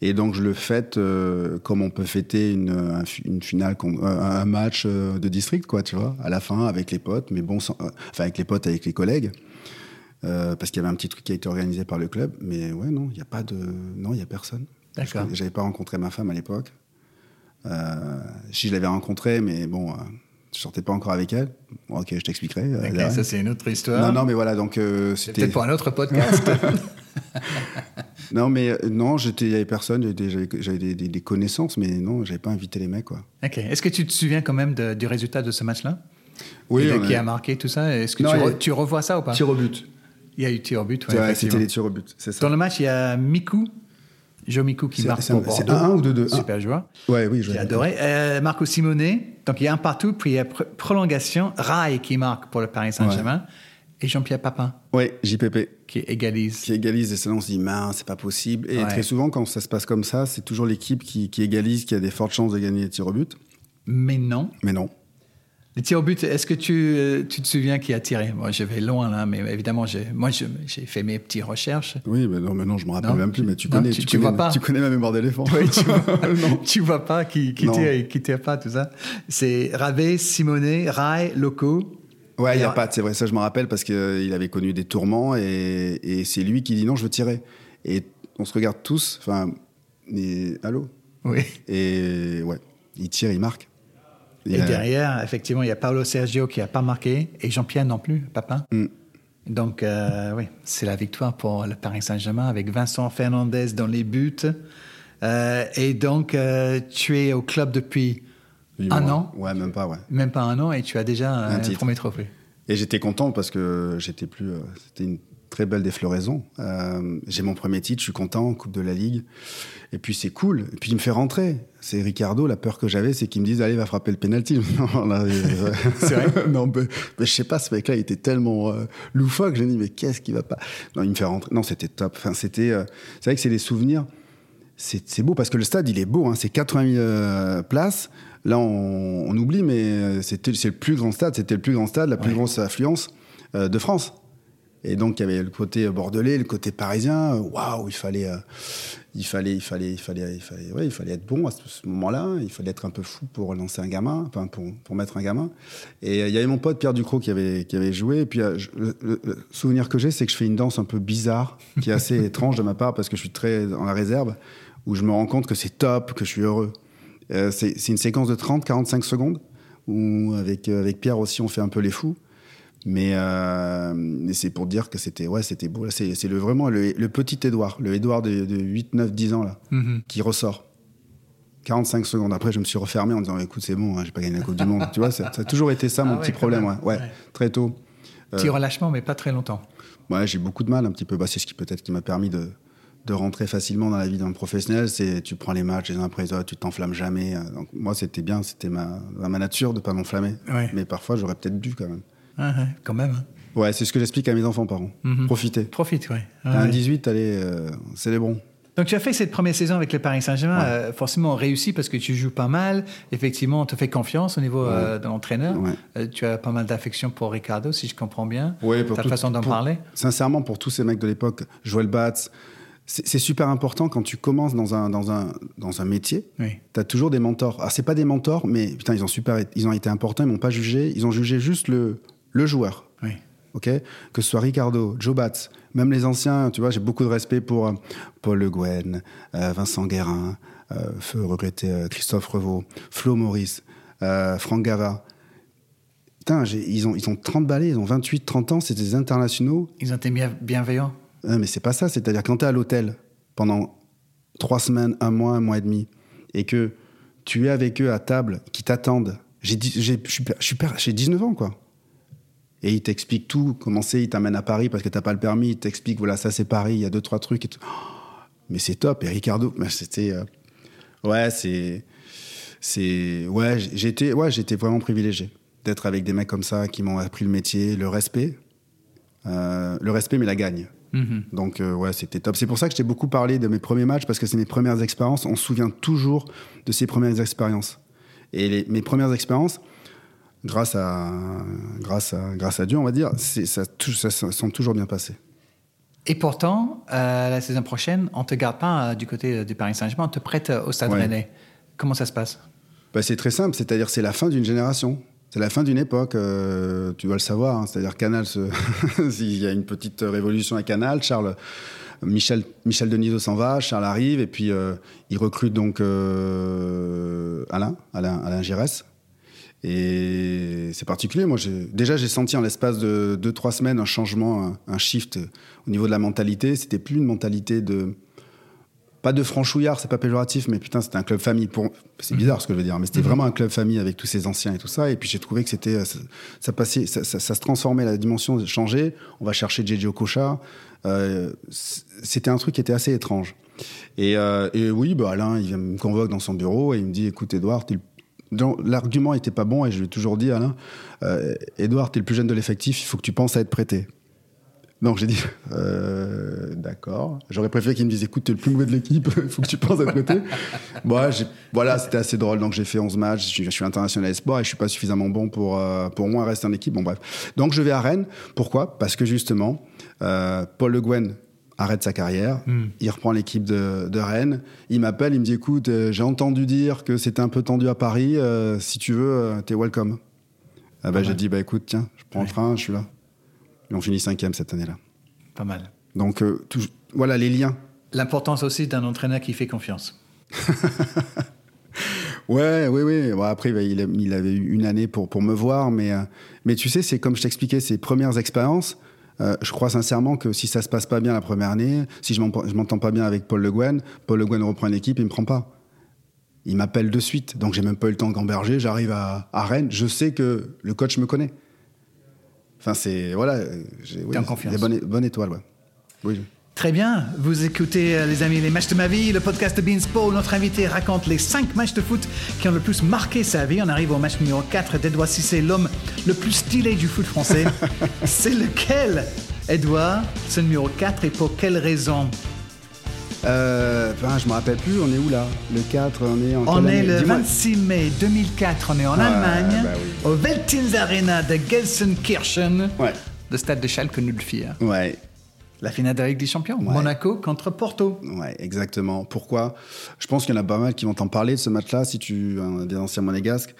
et donc je le fête euh, comme on peut fêter une une finale, un match de district, quoi. Tu vois, à la fin avec les potes, mais bon, sans- euh, enfin avec les potes, avec les collègues. Euh, parce qu'il y avait un petit truc qui a été organisé par le club, mais ouais, non, il n'y a pas de, non, il y a personne. D'accord. Je- J'avais pas rencontré ma femme à l'époque. Euh, si je l'avais rencontrée, mais bon, euh, je sortais pas encore avec elle. Bon, ok, je t'expliquerai. euh, ça c'est une autre histoire. non, non, mais voilà, donc c'était. peut-être pour un autre podcast. Non, mais non, j'étais, il y avait personne. J'avais des, connaissances, mais non, j'avais pas invité les mecs, quoi. ok. Est-ce que tu te souviens quand même de- du résultat de ce match-là? Oui, Et qui a- marqué tout ça Est-ce que Non, tu, a- revois ça ou pas? Tir au but. Il y a eu tir au but, ouais, c'était les tirs au but, c'est ça. Dans le match, il y a Miku Jomiku qui marque c'est pour un- c'est Bordeaux. 1-1 ou 2-2 Super joueur. Ouais, oui, J'ai adoré. Euh, Marco Simone, donc il y a un partout, puis il y a pr- prolongation. Rai qui marque pour le Paris Saint-Germain. Et Jean-Pierre Papin Ouais, JPP. qui égalise. Qui égalise, et ça, on se dit, mince, c'est pas possible. Et Ouais. très souvent, quand ça se passe comme ça, c'est toujours l'équipe qui, qui égalise, qui a des fortes chances de gagner les tirs au but. Mais non. Mais non. Les tirs au but, est-ce que tu, euh, tu te souviens qui a tiré? Moi, je vais loin là, mais évidemment, j'ai- moi, je- j'ai fait mes petites recherches. Oui, mais non, mais non, je me rappelle Non, même plus, mais tu non, connais, tu- tu, tu connais, vois pas. tu connais ma mémoire d'éléphant. Oui, tu vois, vois pas qui, qui tire et qui tire pas, tout ça. C'est Ravé, Simonet, Rai, Loco. Ouais, il n'y a pas, c'est vrai, ça je me rappelle parce qu'il avait connu des tourments et, et c'est lui qui dit non, je veux tirer. Et on se regarde tous, enfin, allô? Oui. Et ouais, il tire, il marque. Et a- derrière, effectivement, il y a Paolo Sergio qui n'a pas marqué et Jean-Pierre non plus, Papin. Mm. Donc, euh, oui, c'est la victoire pour le Paris Saint-Germain avec Vincent Fernandez dans les buts. Euh, et donc, euh, tu es au club depuis un an, Ouais, même pas, ouais. même pas un an, et tu as déjà Un premier trophée. Et j'étais content parce que j'étais plus. euh, C'était une très belle défloraison. Euh, J'ai mon premier titre, je suis content, Coupe de la Ligue. Et puis c'est cool. Et puis il me fait rentrer. C'est Ricardo. La peur que j'avais, c'est qu'il me dise allez, va frapper le penalty. C'est vrai Non, mais, mais je sais pas, ce mec-là, il était tellement euh, loufoque. J'ai dit mais qu'est-ce qui va pas? Non, il me fait rentrer. Non, c'était top. Enfin, c'était. euh, c'est vrai que c'est des souvenirs. C'est beau parce que le stade, il est beau. Hein, c'est 80 000 euh, places. Là, on, on oublie, mais euh, c'était c'est le plus grand stade. C'était le plus grand stade, la plus Ouais. grosse affluence euh, de France. Et donc, il y avait le côté bordelais, le côté parisien. Waouh, il fallait, euh, il fallait, il fallait, il fallait, il fallait, ouais, il fallait être bon à ce, moment-là. Il fallait être un peu fou pour lancer un gamin, enfin pour, pour mettre un gamin. Et euh, il y avait mon pote Pierre Ducrot qui avait, qui avait joué. Et puis, euh, le, souvenir que j'ai, c'est que je fais une danse un peu bizarre, qui est assez étrange de ma part parce que je suis très dans la réserve, où je me rends compte que c'est top, que je suis heureux. Euh, c'est une séquence de 30-45 secondes où avec, euh, avec Pierre aussi, on fait un peu les fous. Mais, euh, mais c'est pour dire que c'était ouais, c'était beau. C'est le, vraiment le, le petit Édouard, le Édouard de, de 8, 9, 10 ans, là, Mhm. qui ressort. 45 secondes après, je me suis refermé en disant écoute, c'est bon, hein, j'ai pas gagné la Coupe du Monde. Tu vois, ça, ça a toujours été ça, Ah mon ouais, petit problème. Ouais. Ouais, Ouais. très tôt. Euh, Petit relâchement, mais pas très longtemps. Ouais, j'ai beaucoup de mal un petit peu. Bah, c'est ce qui peut-être qui m'a permis de, de rentrer facilement dans la vie d'un professionnel. C'est tu prends les matchs les uns après les autres, tu t'enflammes jamais. Euh, Donc, moi, c'était bien, c'était ma, ma nature de pas m'enflammer. Ouais. Mais parfois, j'aurais peut-être dû quand même. Ouais, quand même. hein. Ouais, c'est ce que j'explique à mes enfants parents. Mhm. Profitez. Profite, oui. T'as un 18, allez, euh, célébrons. Donc tu as fait cette première saison avec le Paris Saint-Germain, Ouais. euh, forcément réussi parce que tu joues pas mal. Effectivement, on te fait confiance au niveau euh, de l'entraîneur. Ouais. Euh, tu as pas mal d'affection pour Ricardo, si je comprends bien. Ouais, pour Ta façon d'en parler. Sincèrement, pour tous ces mecs de l'époque, Joël Batz, c'est c'est super important quand tu commences dans un, dans un, dans un métier. Oui. Tu as toujours des mentors. Alors, c'est pas des mentors, mais putain, ils ont, super, ils ont été importants, ils m'ont pas jugé. Ils ont jugé juste le, le joueur. Oui. ok? Que ce soit Ricardo, Joe Batz, même les anciens, tu vois, j'ai beaucoup de respect pour euh, Paul Le Guen, euh, Vincent Guérin, euh, feu regretté euh, Christophe Revaux, Flo Maurice, Franck Gava. Putain, ils ont, ils ont 30 balais, ils ont 28, 30 ans, c'est des internationaux. Ils ont été bien- bienveillants. Mais c'est pas ça, c'est-à-dire quand tu es à l'hôtel pendant trois semaines, un mois, un mois et demi, et que tu es avec eux à table, qui t'attendent. J'ai 19 ans, quoi. Et ils t'expliquent tout, comment c'est, ils t'amènent à Paris parce que t'as pas le permis, ils t'expliquent, voilà, ça c'est Paris, il y a deux, trois trucs. Et tout. Oh, mais c'est top. Et Ricardo, c'était. euh, Ouais, c'est. C'est. Ouais, j'étais ouais, j'étais vraiment privilégié d'être avec des mecs comme ça qui m'ont appris le métier, le respect. Euh, le respect, mais la gagne. Mhm. Donc euh, ouais, c'était top. C'est pour ça que je t'ai beaucoup parlé de mes premiers matchs parce que c'est mes premières expériences. On se souvient toujours de ces premières expériences. Et les- mes premières expériences, grâce à, grâce à, grâce à Dieu, on va dire, ça, ça, toujours bien passées. Et pourtant, euh, la saison prochaine, on ne te garde pas euh, du côté euh, du Paris Saint-Germain, on te prête au Stade Ouais. Rennais. Comment ça se passe? Bah, c'est très simple, c'est-à-dire c'est la fin d'une génération. C'est la fin d'une époque, euh, tu dois le savoir. hein. c'est-à-dire Canal, se... il y a une petite révolution à Canal. Charles, Michel, Michel Denisot s'en va, Charles arrive et puis il recrute donc Alain, Alain, Alain Giresse. Et c'est particulier. Moi, déjà, j'ai senti en l'espace de 2-3 semaines un changement, un, un shift au niveau de la mentalité. C'était plus une mentalité de pas de franchouillard, c'est pas péjoratif, mais putain, c'était un club famille. Pour... C'est bizarre ce que je veux dire, mais c'était vraiment un club famille avec tous ces anciens et tout ça. Et puis j'ai trouvé que c'était, euh, ça, ça passait, ça, ça- ça se transformait, la dimension changeait. On va chercher JJ Okocha. Euh, c'était un truc qui était assez étrange. Et, euh, et oui, bah, Alain, il me convoque dans son bureau et il me dit Écoute, Edouard, t'es le- l'argument était pas bon et je lui ai toujours dit Alain, euh, Edouard, tu es le plus jeune de l'effectif, il faut que tu penses à être prêté. Donc j'ai dit euh, D'accord. J'aurais préféré qu'il me dise Écoute, tu es le plus mauvais de l'équipe, il faut que tu penses à être prêté. Bon, voilà, c'était assez drôle. Donc j'ai fait 11 matchs, je suis, je suis international espoir et je suis pas suffisamment bon pour, euh, pour moi rester en équipe. Bon, bref. Donc je vais à Rennes. Pourquoi? Parce que justement, euh, Paul Le Guen arrête sa carrière, il reprend l'équipe de, de Rennes, il m'appelle, il me dit écoute, euh, j'ai entendu dire que c'était un peu tendu à Paris, euh, si tu veux, euh, t'es welcome. Ah bah, j'ai dit bah écoute, tiens, je prends le train, je suis là. Et on finit cinquième cette année-là. Pas mal. Donc tout- voilà les liens. L'importance aussi d'un entraîneur qui fait confiance. Ouais, oui, oui. Bon, après, bah, il, a- il avait eu une année pour, pour me voir, mais, mais tu sais, c'est comme je t'expliquais, ses premières expériences. Euh, je crois sincèrement que si ça se passe pas bien la première année, si je m'en- je m'entends pas bien avec Paul Le Guen, Paul Le Guen reprend une équipe, il me prend pas. Il m'appelle de suite, donc j'ai même pas eu le temps de gamberger. J'arrive à, à Rennes, je sais que le coach me connaît. Enfin, c'est voilà, j'ai oui, des bonnes, bonnes étoiles, ouais. Oui. Très bien, vous écoutez euh, les amis les matchs de ma vie, le podcast de Beansport où notre invité raconte les 5 matchs de foot qui ont le plus marqué sa vie. On arrive au match numéro 4 d'Edouard Cissé, l'homme le plus stylé du foot français. C'est lequel Edouard, ce numéro 4 et pour quelle raison? Euh, enfin, je me rappelle plus, on est où là? Le 4, on est en On est le Dis-moi. 26 mai 2004, on est en Ouais, Allemagne, bah oui. au Veltins Arena de Gelsenkirchen, Ouais. le stade de Schalke 04. Ouais, La finale de la Ligue des Champions, Monaco contre Porto. Ouais, exactement. Pourquoi? Je pense qu'il y en a pas mal qui vont t'en parler de ce match-là, si tu un des anciens monégasques.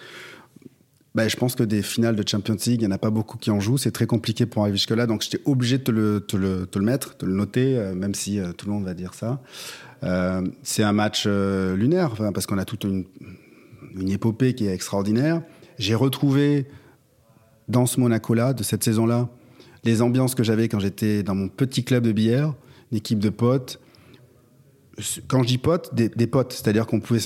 Ben, je pense que des finales de Champions League, il n'y en a pas beaucoup qui en jouent. C'est très compliqué pour arriver jusque-là. Donc, j'étais obligé de te le, te le, te le mettre, de le noter, euh, même si euh, tout le monde va dire ça. Euh, c'est un match lunaire, parce qu'on a toute une, une épopée qui est extraordinaire. J'ai retrouvé dans ce Monaco-là, de cette saison-là, les ambiances que j'avais quand j'étais dans mon petit club de billard, une équipe de potes. Quand je dis potes, des, des potes, c'est-à-dire qu'on pouvait,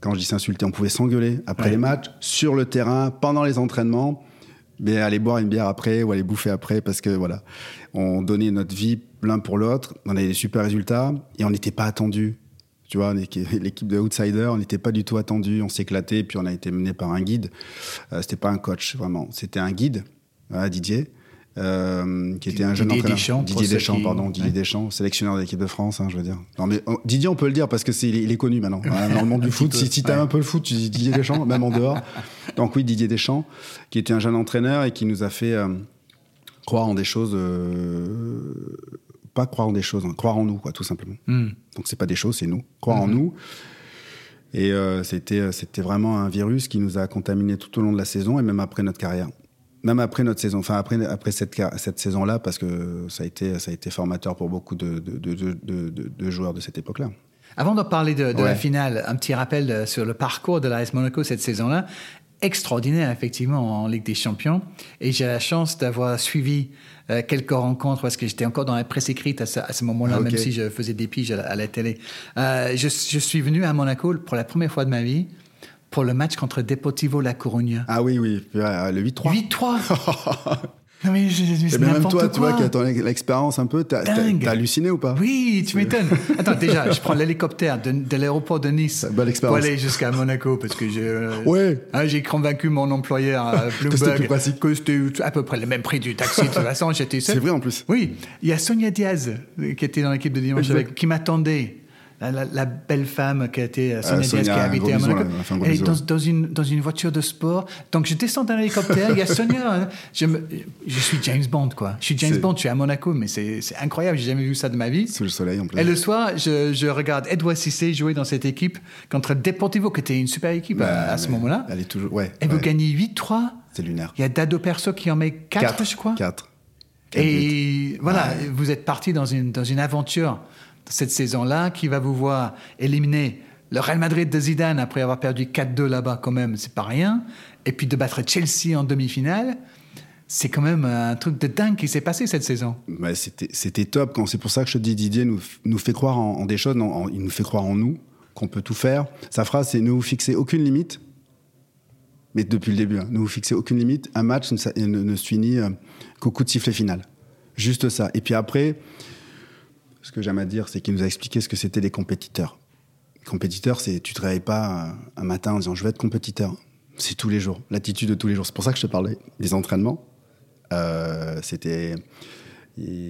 quand je dis s'insulter, on pouvait s'engueuler après Ouais. les matchs, sur le terrain, pendant les entraînements, mais aller boire une bière après ou aller bouffer après parce que voilà, on donnait notre vie l'un pour l'autre, on avait des super résultats et on n'était pas attendu. Tu vois, l'équipe de Outsider, on n'était pas du tout attendu, on s'éclatait, puis on a été mené par un guide. Euh, c'était pas un coach, vraiment. C'était un guide, voilà, Didier, euh, qui était un jeune Didier entraîneur. Deschamps, Didier Deschamps, qui- pardon, Didier Ouais. Deschamps, sélectionneur de l'équipe de France, hein, je veux dire. Non, mais oh, Didier, on peut le dire parce que c'est, il est- connu maintenant. hein, dans le monde du foot, si, si t'aimes un peu le foot, tu dis Didier Deschamps, même en dehors. Donc oui, Didier Deschamps, qui était un jeune entraîneur et qui nous a fait euh, croire en des choses, euh, pas croire en des choses, hein, croire en nous, quoi, tout simplement. Hmm. Donc c'est pas des choses, c'est nous. Croire en nous. Et c'était, c'était vraiment un virus qui nous a contaminés tout au long de la saison et même après notre carrière. Même après notre saison, enfin après, après cette, cette saison-là, parce que ça a été, ça a été formateur pour beaucoup de, de, de, joueurs de cette époque-là. Avant de parler de, de la finale, un petit rappel euh, sur le parcours de l'AS Monaco cette saison-là. Extraordinaire, effectivement, en Ligue des Champions. Et j'ai la chance d'avoir suivi euh, quelques rencontres parce que j'étais encore dans la presse écrite à ce, moment-là, Ah, même si je faisais des piges à la, à la télé. Euh, je, je suis venu à Monaco pour la première fois de ma vie pour le match contre Deportivo La Coruña. Ah oui, oui, euh, le 8-3. 8-3 Non mais ben même toi, tu quoi. vois, qui a ton l'expérience un peu, t'as, halluciné ou pas Oui, tu m'étonnes. Attends, déjà, je prends l'hélicoptère de, de l'aéroport de Nice pour aller jusqu'à Monaco parce que j'ai euh, Ouais. hein, j'ai convaincu mon employeur c'était Bloomberg que c'était à peu près le même prix du taxi. De toute façon, j'étais seul. C'est vrai en plus. Oui, il y a Sonia Diaz euh, qui était dans l'équipe de dimanche avec, qui m'attendait. La, la- la belle femme qui a été euh, Sonia, Sonia, Diaz qui a un habité gros à Monaco. Elle est dans, dans une, dans une voiture de sport. Donc je descends d'un hélicoptère, il y a Sonia. hein. Je, me- je suis James Bond, quoi. Je suis James Bond, je suis à Monaco, mais c'est incroyable, j'ai jamais vu ça de ma vie. Sous le soleil en plus. Et le soir, je, je regarde Edouard Cissé jouer dans cette équipe contre Deportivo, qui était une super équipe à, à ce moment-là. Elle est toujours. Ouais. Et vous gagnez 8-3. C'est lunaire. Il y a Dado Perso qui en met 4, je crois. 4. Et voilà, vous êtes parti dans une, dans une aventure cette saison-là qui va vous voir éliminer le Real Madrid de Zidane après avoir perdu 4-2 là-bas, quand même, c'est pas rien. Et puis de battre Chelsea en demi-finale. C'est quand même un truc de dingue qui s'est passé cette saison. Bah, c'était, top. C'est pour ça que je te dis, Didier nous, nous fait croire en, des choses. il nous fait croire en nous, qu'on peut tout faire. Sa phrase, c'est ne vous fixez aucune limite. Mais depuis le début, hein, ne vous fixez aucune limite. Un match ne se finit euh, qu'au coup de sifflet final. Juste ça. Et puis après, ce que j'aime à dire, c'est qu'il nous a expliqué ce que c'était des compétiteurs. compétiteurs, c'est tu te réveilles pas un matin en disant je vais être compétiteur. C'est tous les jours, l'attitude de tous les jours. C'est pour ça que je te parlais des entraînements. Euh, c'était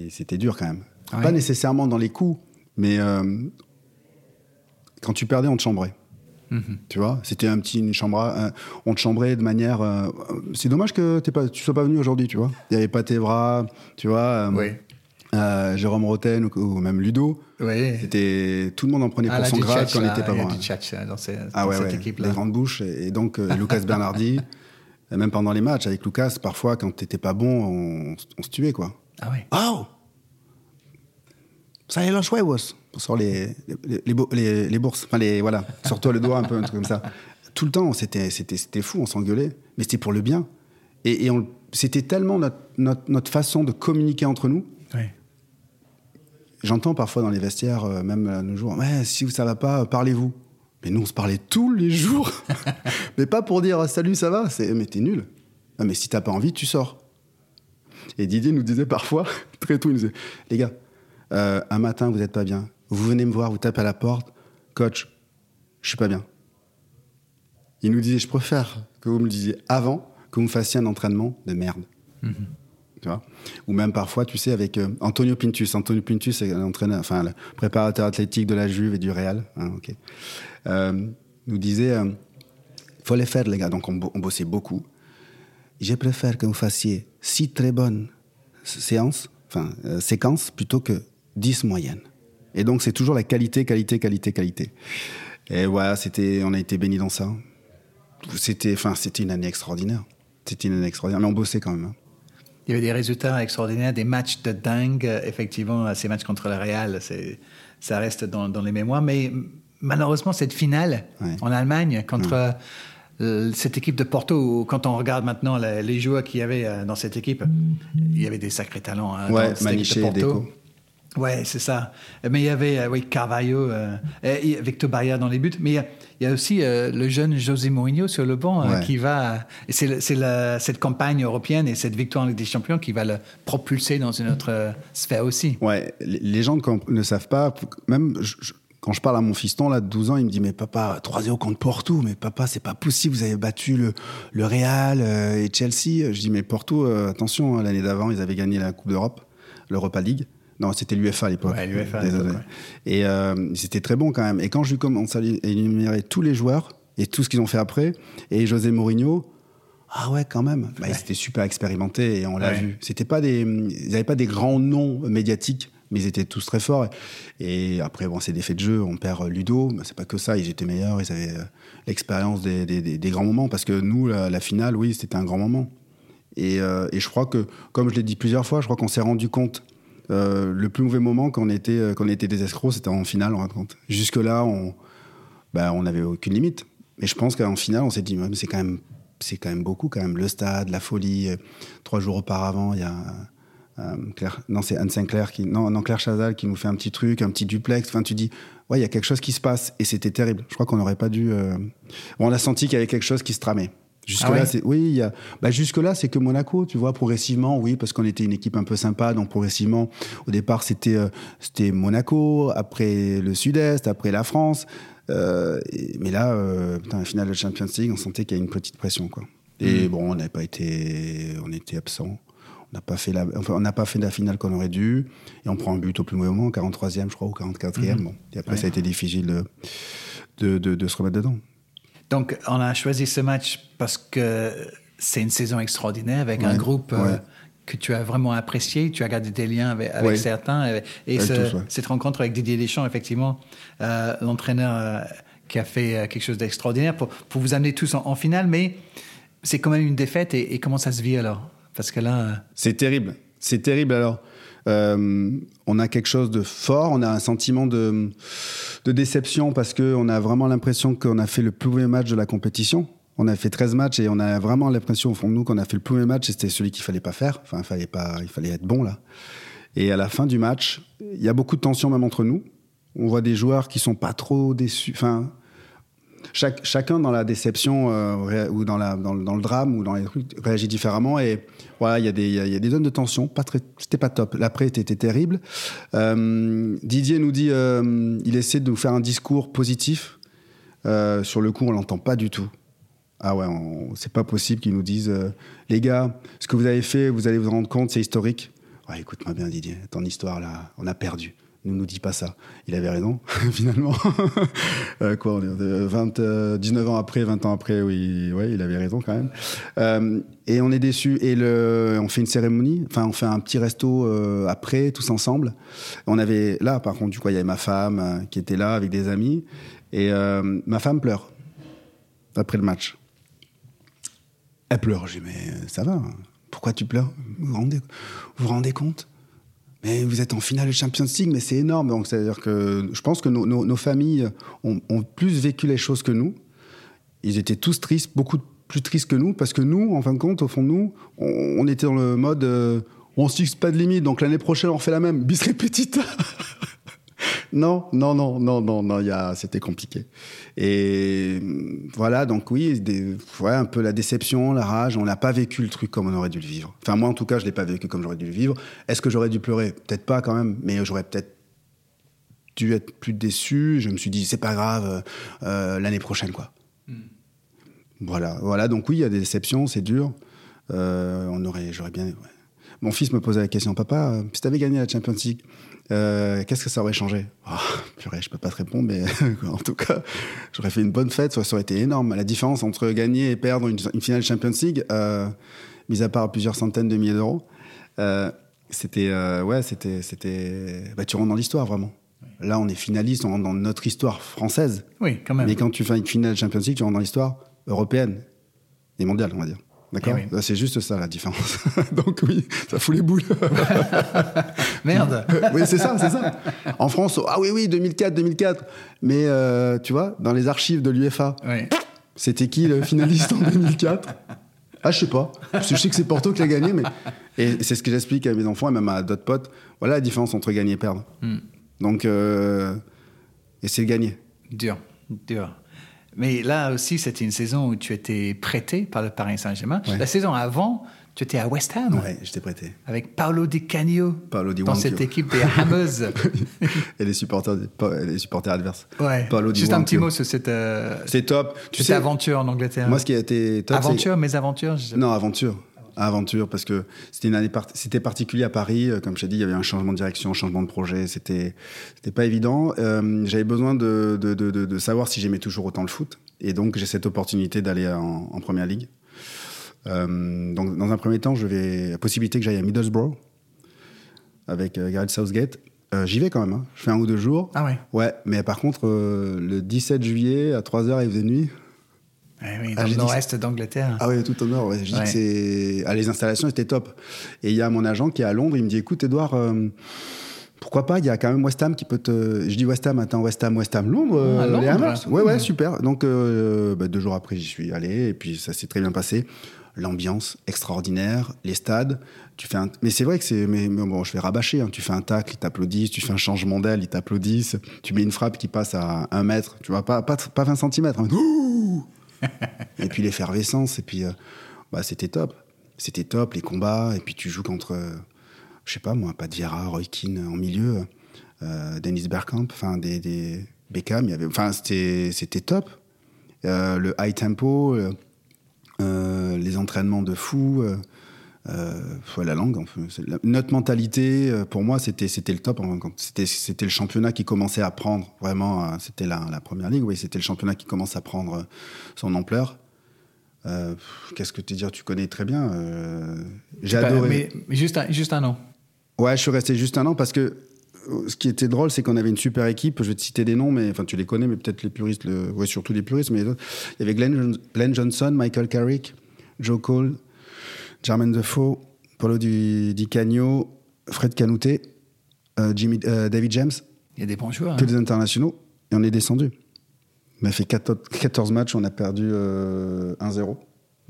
c'était dur quand même. Pas nécessairement dans les coups, mais euh, quand tu perdais, on te chambrait. Mhm. Tu vois, c'était un petit une chambre, on te chambrait de manière. Euh, c'est dommage que t'es pas, tu sois pas venu aujourd'hui, tu vois. Il y avait pas tes bras, tu vois. oui. Euh, Jérôme Roten ou, même Ludo. Oui. C'était tout le monde en prenait pour son grade quand on n'était pas bon. Il dans, ces, ah ouais, cette équipe-là. Des grandes bouches et, donc euh, Lucas Bernardi. même pendant les matchs avec Lucas, parfois quand t'étais pas bon, on, se tuait quoi. Ah ouais. Oh. Ça y est, los huevos. Sur les les, les, les, bourses. Enfin, les, voilà. Sur toi le doigt, un peu, un truc comme ça. Tout le temps, c'était, c'était, c'était fou, on s'engueulait. Mais c'était pour le bien. Et, et c'était tellement notre, notre, notre, façon de communiquer entre nous. Oui. J'entends parfois dans les vestiaires, euh, même à nos jours, ouais, si ça va pas, parlez-vous. Mais nous, on se parlait tous les jours. mais pas pour dire salut, ça va? Mais t'es nul. Ah, mais si t'as pas envie, tu sors. Et Didier nous disait parfois, très tôt, il nous disait, les gars, euh, un matin, vous n'êtes pas bien. Vous venez me voir, vous tapez à la porte. Coach, je suis pas bien. Il nous disait, je préfère que vous me disiez avant que vous me fassiez un entraînement de merde. Ou même parfois, tu sais, avec euh, Antonio Pintus. Antonio Pintus, c'est l'entraîneur, enfin, le préparateur athlétique de la Juve et du Real. Hein, euh, nous disait, euh, faut les faire, les gars. Donc, on, bossait beaucoup. Je préfère que vous fassiez six très bonnes séances, enfin, séquences, plutôt que dix moyennes. Et donc, c'est toujours la qualité, qualité, qualité, qualité. Et voilà, c'était, on a été bénis dans ça. C'était, enfin, c'était une année extraordinaire. C'était une année extraordinaire, mais on bossait quand même. Hein. Il y avait des résultats extraordinaires, des matchs de dingue. Effectivement, ces matchs contre le Real, ça reste dans, les mémoires. Mais malheureusement, cette finale en Allemagne contre euh, cette équipe de Porto, quand on regarde maintenant les, joueurs qu'il y avait euh, dans cette équipe, il y avait des sacrés talents. Hein, ouais, Maniché, Deco. Ouais, c'est ça. Mais il y avait euh, oui, Carvalho, euh, Victor Baria dans les buts, mais il y a, aussi euh, le jeune José Mourinho sur le banc qui va. C'est cette campagne européenne et cette victoire en Ligue des Champions qui va le propulser dans une autre sphère aussi. Ouais, les gens ne savent pas, même quand je parle à mon fiston là de 12 ans, il me dit mais papa 3-0 contre Porto, mais papa c'est pas possible, vous avez battu le, le Real et Chelsea. Je dis mais Porto, attention, hein, l'année d'avant ils avaient gagné la Coupe d'Europe, l'Europa League. Non, c'était l'UFA à l'époque. Ouais, l'UFA. Et euh, c'était très bon quand même. Et quand je lui commence à énumérer tous les joueurs et tout ce qu'ils ont fait après, et José Mourinho, ah ouais, quand même. Bah, Ils étaient super expérimentés et on l'a vu. C'était pas des, ils n'avaient pas des grands noms médiatiques, mais ils étaient tous très forts. Et après, bon, c'est des faits de jeu. On perd Ludo, mais c'est pas que ça. Ils étaient meilleurs. Ils avaient euh, l'expérience des, des, des, grands moments. Parce que nous, la, finale, oui, c'était un grand moment. Et, euh, et je crois que, comme je l'ai dit plusieurs fois, je crois qu'on s'est rendu compte euh, le plus mauvais moment quand on était, euh, était des escrocs, c'était en finale, on raconte. Jusque-là, on bah, on n'avait aucune limite. Mais je pense qu'en finale, on s'est dit, c'est quand même c'est beaucoup quand même le stade la folie euh, trois jours auparavant il y a Claire, non c'est Anne Sinclair qui non, non Claire Chazal qui nous fait un petit truc un petit duplex enfin tu dis il y a quelque chose qui se passe et c'était terrible je crois qu'on n'aurait pas dû on a senti qu'il y avait quelque chose qui se tramait Jusque-là, ah c'est oui, y a, bah jusque-là, c'est que Monaco, tu vois, progressivement, oui, parce qu'on était une équipe un peu sympa, donc progressivement, au départ, c'était euh, c'était Monaco, après le Sud-Est, après la France, euh, mais là, euh, putain, la finale de Champions League, on sentait qu'il y a une petite pression, quoi. Et mm. bon, on n'avait pas été, on était absent. On n'a pas fait la, enfin, on n'a pas fait la finale qu'on aurait dû, et on prend un but au plus mauvais moment, 43e, je crois, ou 44e. Mm. Bon, et après, ça a été difficile de, de, de, de se remettre dedans. Donc, on a choisi ce match parce que c'est une saison extraordinaire avec un groupe euh, que tu as vraiment apprécié. Tu as gardé des liens avec, certains. Et, cette rencontre avec Didier Deschamps, effectivement, euh, l'entraîneur euh, qui a fait quelque chose d'extraordinaire pour, pour, vous amener tous en, finale. Mais c'est quand même une défaite. Et, et, comment ça se vit alors? Parce que là. C'est terrible. C'est terrible alors. Euh, on a quelque chose de fort, on a un sentiment de, déception parce qu'on a vraiment l'impression qu'on a fait le plus mauvais match de la compétition. On a fait 13 matchs et on a vraiment l'impression au fond de nous qu'on a fait le plus mauvais match et c'était celui qu'il fallait pas faire. Enfin, il fallait pas, il fallait être bon là. Et à la fin du match, il y a beaucoup de tension même entre nous. On voit des joueurs qui sont pas trop déçus. Enfin, chaque, chacun dans la déception euh, ou dans, la, dans, le drame ou dans les trucs réagit différemment. Et voilà, il y, a des, il y, a des zones de tension. Pas c'était pas top. L'après était terrible. Euh, Didier nous dit, euh, il essaie de nous faire un discours positif. Euh, sur le coup, on l'entend pas du tout. Ah ouais, c'est pas possible qu'ils nous disent, les gars, ce que vous avez fait, vous allez vous rendre compte, c'est historique. Ouais, écoute-moi bien, Didier, ton histoire là, on a perdu ne nous dit pas ça. Il avait raison, finalement. euh, quoi, on est 20, euh, 19 ans après, 20 ans après, oui, ouais, il avait raison quand même. Euh, et on est déçus. Et le, on fait une cérémonie, enfin, on fait un petit resto euh, après, tous ensemble. On avait, là, par contre, du coup, il y avait ma femme euh, qui était là avec des amis. Et euh, ma femme pleure après le match. Elle pleure. J'ai dit, mais ça va, hein. pourquoi tu pleures? Vous vous rendez compte? Mais vous êtes en finale de Champions League, mais c'est énorme. Donc, c'est-à-dire que je pense que nos, familles ont, plus vécu les choses que nous. Ils étaient tous tristes, beaucoup plus tristes que nous, parce que nous, en fin de compte, au fond de nous, on, était dans le mode euh, on se fixe pas de limite, donc l'année prochaine, on refait la même. Bis repetita Non, non, non, non, non, non, y a, c'était compliqué. Et voilà, donc oui, des, ouais, un peu la déception, la rage. On n'a pas vécu le truc comme on aurait dû le vivre. Enfin, moi, en tout cas, je l'ai pas vécu comme j'aurais dû le vivre. Est-ce que j'aurais dû pleurer? Peut-être pas quand même, mais j'aurais peut-être dû être plus déçu. Je me suis dit, c'est pas grave, euh, l'année prochaine, quoi. Mm. Voilà, voilà. Donc oui, il y a des déceptions, c'est dur. Euh, on aurait, j'aurais bien. Ouais. Mon fils me posait la question, papa, si t'avais gagné la Champions League, euh, qu'est-ce que ça aurait changé? Oh, purée, je peux pas te répondre, mais en tout cas, j'aurais fait une bonne fête, ça, ça, aurait été énorme. La différence entre gagner et perdre une, une finale Champions League, euh, mis à part plusieurs centaines de milliers d'euros, euh, c'était, euh, ouais, c'était, c'était, bah, tu rentres dans l'histoire vraiment. Là, on est finaliste, on rentre dans notre histoire française. Oui, quand même. Mais quand tu fais une finale Champions League, tu rentres dans l'histoire européenne et mondiale, on va dire. D'accord Eh oui. C'est juste ça la différence. Donc oui, ça fout les boules. Merde. oui, c'est ça, c'est ça. En France, ah oui, oui, 2004, 2004. Mais euh, tu vois, dans les archives de l'UEFA, Oui. c'était qui le finaliste en 2004 Ah, je sais pas. Je sais que c'est Porto qui l'a gagné, mais et c'est ce que j'explique à mes enfants et même à d'autres potes. Voilà la différence entre gagner et perdre. Hmm. Donc, euh, et c'est gagner. Dur, dur. Mais là aussi, c'était une saison où tu étais prêté par le Paris Saint-Germain. Ouais. La saison avant, tu étais à West Ham Ouais, j'étais prêté. avec Paolo Di Canio Paolo Di dans Wankio. cette équipe des Hammers. et les supporters, et les supporters adverses. ouais. Paolo Di Juste un petit mot sur cette, euh, C'est top. Tu cette sais, aventure en Angleterre. moi, ce qui a été top, c'est- aventure, mes aventures. je. Non, aventure. Aventure, parce que c'était une année c'était particulier à Paris. Euh, Comme je t'ai dit, il y avait un changement de direction, un changement de projet. C'était, c'était pas évident. Euh, j'avais besoin de, de, de, de, de savoir si j'aimais toujours autant le foot. Et donc, j'ai cette opportunité d'aller en, en première ligue. Euh, donc, dans un premier temps, je vais, la possibilité que j'aille à Middlesbrough avec euh, Gareth Southgate. Euh, J'y vais quand même. hein. Je fais un ou deux jours. Ah ouais. Ouais, mais par contre, euh, le 17 juillet à 3h, il faisait nuit. Ouais, oui, Ah, dans j'ai le nord-est d'Angleterre. Ah oui, tout au nord. Ouais. Je dis que c'est. Ah, les installations étaient top. Et il y a mon agent qui est à Londres. Il me dit écoute, Edouard, euh, pourquoi pas Il y a quand même West Ham qui peut te. Je dis West Ham, attends, West Ham, West Ham, Londres. Ah, euh, Londres. les Hammers. Ouais, ouais, super. Donc, euh, bah, deux jours après, j'y suis allé. Et puis, ça s'est très bien passé. L'ambiance extraordinaire, les stades. Tu fais un... Mais c'est vrai que c'est. Mais, mais bon, je fais rabâcher. hein. Tu fais un tacle, ils t'applaudissent. Tu fais un changement d'aile, ils t'applaudissent. Tu mets une frappe qui passe à un mètre. Tu vois, pas, pas, pas 20 cm. et puis l'effervescence. Et puis, euh, bah, c'était top. C'était top, les combats. Et puis, tu joues contre, euh, je sais pas moi, Pat Vieira, Roy Keane en milieu, euh, Dennis Bergkamp, enfin, des, Beckham. C'était, top. Euh, le high tempo, euh, euh, les entraînements de fou. Euh, la langue, enfin, la- notre mentalité, euh, pour moi, c'était c'était le top. hein, C'était c'était le championnat qui commençait à prendre vraiment. euh, C'était la, la première ligue, oui, c'était le championnat qui commence à prendre euh, son ampleur. Euh, Qu'est-ce que te dire Tu connais très bien. euh, J'ai adoré. Mais, juste, un, juste un an. Ouais, je suis resté juste un an parce que ce qui était drôle, c'est qu'on avait une super équipe. Je vais te citer des noms, mais enfin tu les connais, mais peut-être les puristes, le... ouais, surtout les puristes. Mais les autres. il y avait Glenn Johnson, Michael Carrick, Joe Cole, Jermaine Defoe, Paulo Di, Di Canio, Fred Canouté, euh, Jimmy, euh, David James, Il y a des bons joueurs. que hein. des internationaux, et on est descendu. On a fait 14, 14 matchs, on a perdu euh, 1-0.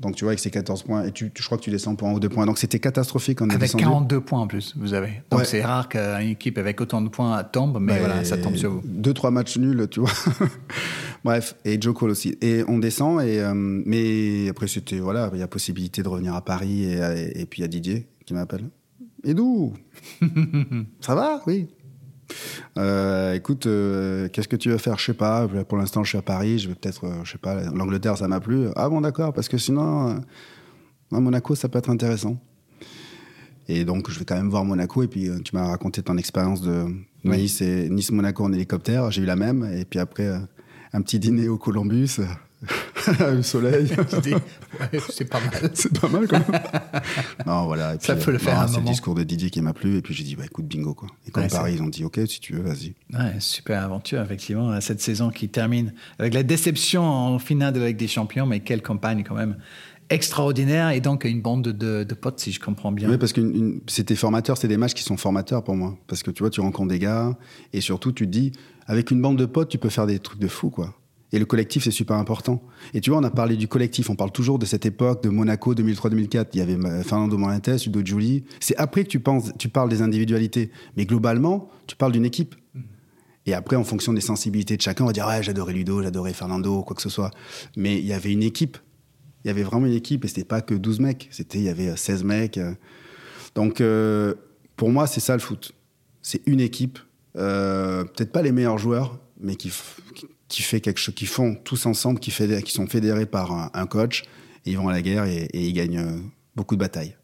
Donc tu vois, avec ces 14 points, et tu, je crois que tu descends pour un ou deux points. Donc c'était catastrophique. On Avec descendu. 42 points en plus, vous avez. Donc Ouais. c'est rare qu'une équipe avec autant de points tombe, mais Ouais, voilà, ça tombe sur vous. Deux, trois matchs nuls, tu vois. Bref, et Joe Cole aussi. Et on descend, et, euh, mais après, c'était, voilà, il y a possibilité de revenir à Paris, et, et, et puis il y a Didier qui m'appelle. Et d'où Ça va? Oui. Euh, écoute, euh, qu'est-ce que tu veux faire? Je sais pas. Pour l'instant, je suis à Paris. Je vais peut-être, euh, je sais pas, l'Angleterre, ça m'a plu. Ah bon, d'accord, parce que sinon, à Monaco, ça peut être intéressant. Et donc, je vais quand même voir Monaco. Et puis, tu m'as raconté ton expérience de Oui. Nice et Nice-Monaco en hélicoptère. J'ai eu la même. Et puis après, un petit dîner au Columbus, le soleil. Ouais, c'est pas mal. C'est pas mal quand même. non, voilà. Et puis, Ça peut le euh, faire C'est le discours de Didier qui m'a plu. Et puis j'ai dit, bah, écoute, bingo quoi. Et comme Ouais, Paris, ils ont dit, ok, si tu veux, vas-y. Ouais, super aventure, effectivement, cette saison qui termine avec la déception en finale de la Ligue des Champions, mais quelle campagne quand même extraordinaire et donc une bande de, de potes, si je comprends bien. Oui, parce que c'était formateur, c'est des matchs qui sont formateurs pour moi. Parce que tu vois, tu rencontres des gars, et surtout, tu te dis, avec une bande de potes, tu peux faire des trucs de fou, quoi. Et le collectif, c'est super important. Et tu vois, on a parlé du collectif, on parle toujours de cette époque de Monaco 2003-2004. Il y avait euh, Fernando Morantes, Udo Giuli. C'est après que tu, penses, tu parles des individualités. Mais globalement, tu parles d'une équipe. Et après, en fonction des sensibilités de chacun, on va dire, ouais, j'adorais Ludo, j'adorais Fernando, quoi que ce soit. Mais il y avait une équipe. Il y avait vraiment une équipe, et c'était pas que 12 mecs. C'était, il y avait euh, 16 mecs. euh. Donc, euh, pour moi, c'est ça le foot. C'est une équipe. Euh, peut-être pas les meilleurs joueurs, mais qui- qui fait quelque chose, qui font tous ensemble, qui, sont fédérés par un, un coach, et ils vont à la guerre et, et ils gagnent euh, beaucoup de batailles.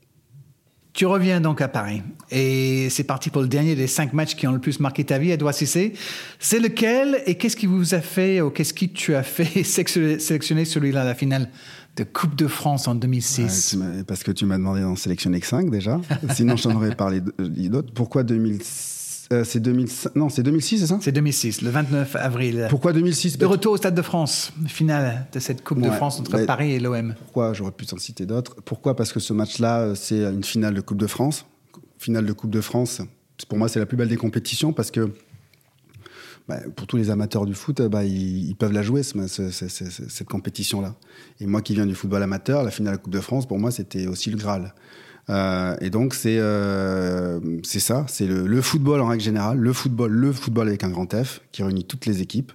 Tu reviens donc à Paris et c'est parti pour le dernier des cinq matchs qui ont le plus marqué ta vie, Edouard Cissé. C'est lequel et qu'est-ce qui vous a fait ou qu'est-ce qui tu as fait sélectionner celui-là à la finale de Coupe de France en Ouais, 2006 tu m'as- parce que tu m'as demandé d'en sélectionner que 5 déjà. Sinon, je t'en aurais parlé euh, d'autres. Pourquoi 2006 euh, C'est 2005 Non, c'est 2006, c'est ça? C'est 2006, le 29 avril. Pourquoi 2006 De retour au Stade de France, finale de cette Coupe de France entre Paris et l'OM. Pourquoi? J'aurais pu t'en citer d'autres. Pourquoi? Parce que ce match-là, euh, c'est une finale de Coupe de France. Finale de Coupe de France, pour moi, c'est la plus belle des compétitions parce que bah, pour tous les amateurs du foot, bah, ils, ils peuvent la jouer, ce- ce- ce- ce- ce- cette compétition-là. Et moi qui viens du football amateur, la finale de la Coupe de France, pour moi, c'était aussi le Graal. Euh, et donc, c'est euh, ça, c'est le, football en règle générale, le football, le football avec un grand F, qui réunit toutes les équipes.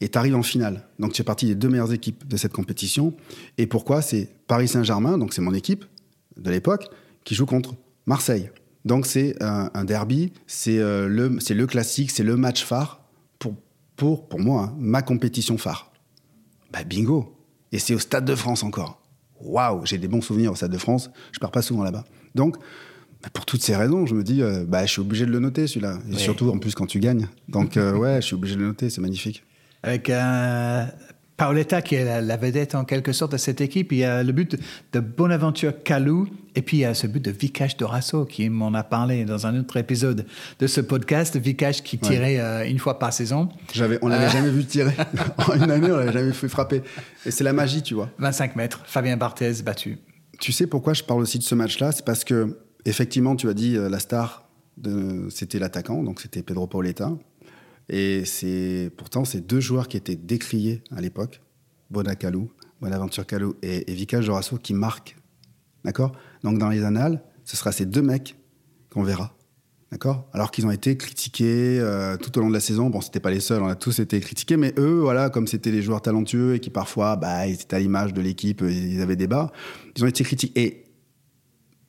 Et tu arrives en finale. Donc, tu es partie des deux meilleures équipes de cette compétition. Et pourquoi? C'est Paris Saint-Germain, donc c'est mon équipe de l'époque, qui joue contre Marseille. Donc, c'est un, un derby, c'est euh, le, le classique, c'est le match phare pour, pour, pour moi, hein, ma compétition phare. Bah, bingo Et c'est au Stade de France encore. Waouh J'ai des bons souvenirs au Stade de France. Je pars pas souvent là-bas. Donc, bah, pour toutes ces raisons, je me dis, euh, bah, je suis obligé de le noter celui-là. Et surtout, en plus, quand tu gagnes. Donc, euh, ouais, je suis obligé de le noter. C'est magnifique. Avec euh, Paoletta qui est la, la vedette en quelque sorte de cette équipe. Il y a le but de, Bonaventure Calou et puis il y a ce but de Vikash Dorasso qui m'en a parlé dans un autre épisode de ce podcast. Vikash qui tirait euh, une fois par saison. J'avais, on l'avait jamais vu tirer. en une année, on l'avait jamais fait frapper. Et c'est la magie, tu vois. 25 mètres. Fabien Barthez battu. Tu sais pourquoi je parle aussi de ce match-là? C'est parce que, effectivement, tu as dit euh, la star, de, c'était l'attaquant, donc c'était Pedro Pauletta. Et c'est pourtant ces deux joueurs qui étaient décriés à l'époque, Bonacalou, Bonaventure Calou et, et Vika Jorasso, qui marquent. D'accord? Donc dans les annales, ce sera ces deux mecs qu'on verra. D'accord? Alors qu'ils ont été critiqués euh, tout au long de la saison. Bon, c'était pas les seuls, on a tous été critiqués, mais eux, voilà, comme c'était des joueurs talentueux et qui parfois, bah, étaient à l'image de l'équipe, euh, ils avaient des bas, ils ont été critiqués. Et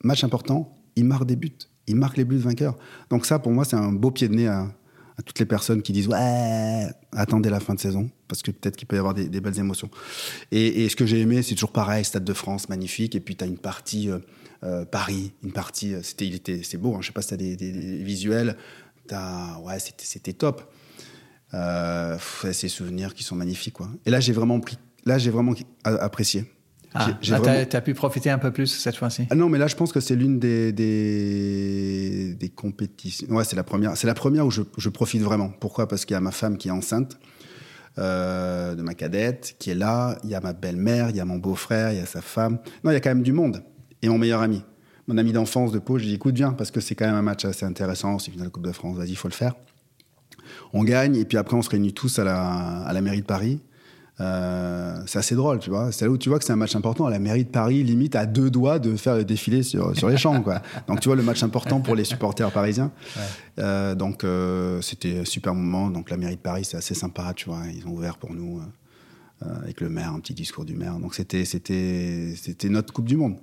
match important, ils marquent des buts. Ils marquent les buts vainqueurs. Donc ça, pour moi, c'est un beau pied de nez à, toutes les personnes qui disent ouais, attendez la fin de saison parce que peut-être qu'il peut y avoir des, belles émotions. Et, ce que j'ai aimé, c'est toujours pareil, Stade de France, magnifique. Et puis tu as une partie euh, euh, Paris, une partie, euh, c'était, il était, c'est beau. Hein, je sais pas si tu as des, visuels. T'as, ouais, c'était, top. Ces souvenirs qui sont magnifiques, quoi. Et là, j'ai vraiment là, j'ai vraiment apprécié. Ah, vraiment- tu as pu profiter un peu plus cette fois-ci. ah non, mais là, je pense que c'est l'une des, des, des compétitions. Ouais, c'est la première. C'est la première où je, je profite vraiment. Pourquoi? Parce qu'il y a ma femme qui est enceinte euh, de ma cadette, qui est là. Il y a ma belle-mère, il y a mon beau-frère, il y a sa femme. Non, il y a quand même du monde. Et mon meilleur ami, mon ami d'enfance de Pau, je lui dis écoute, viens, parce que c'est quand même un match assez intéressant. C'est finale de Coupe de France. Vas-y, il faut le faire. On gagne, et puis après, on se réunit tous à la, à la mairie de Paris. Euh, c'est assez drôle, tu vois. C'est là où tu vois que c'est un match important. La mairie de Paris, limite, à deux doigts de faire le défilé sur, sur les champs, quoi. Donc, tu vois, le match important pour les supporters parisiens. Euh, donc, euh, c'était un super moment. Donc, la mairie de Paris, c'est assez sympa, tu vois. Ils ont ouvert pour nous, avec le maire, un petit discours du maire. Donc, c'était, c'était, c'était notre Coupe du Monde.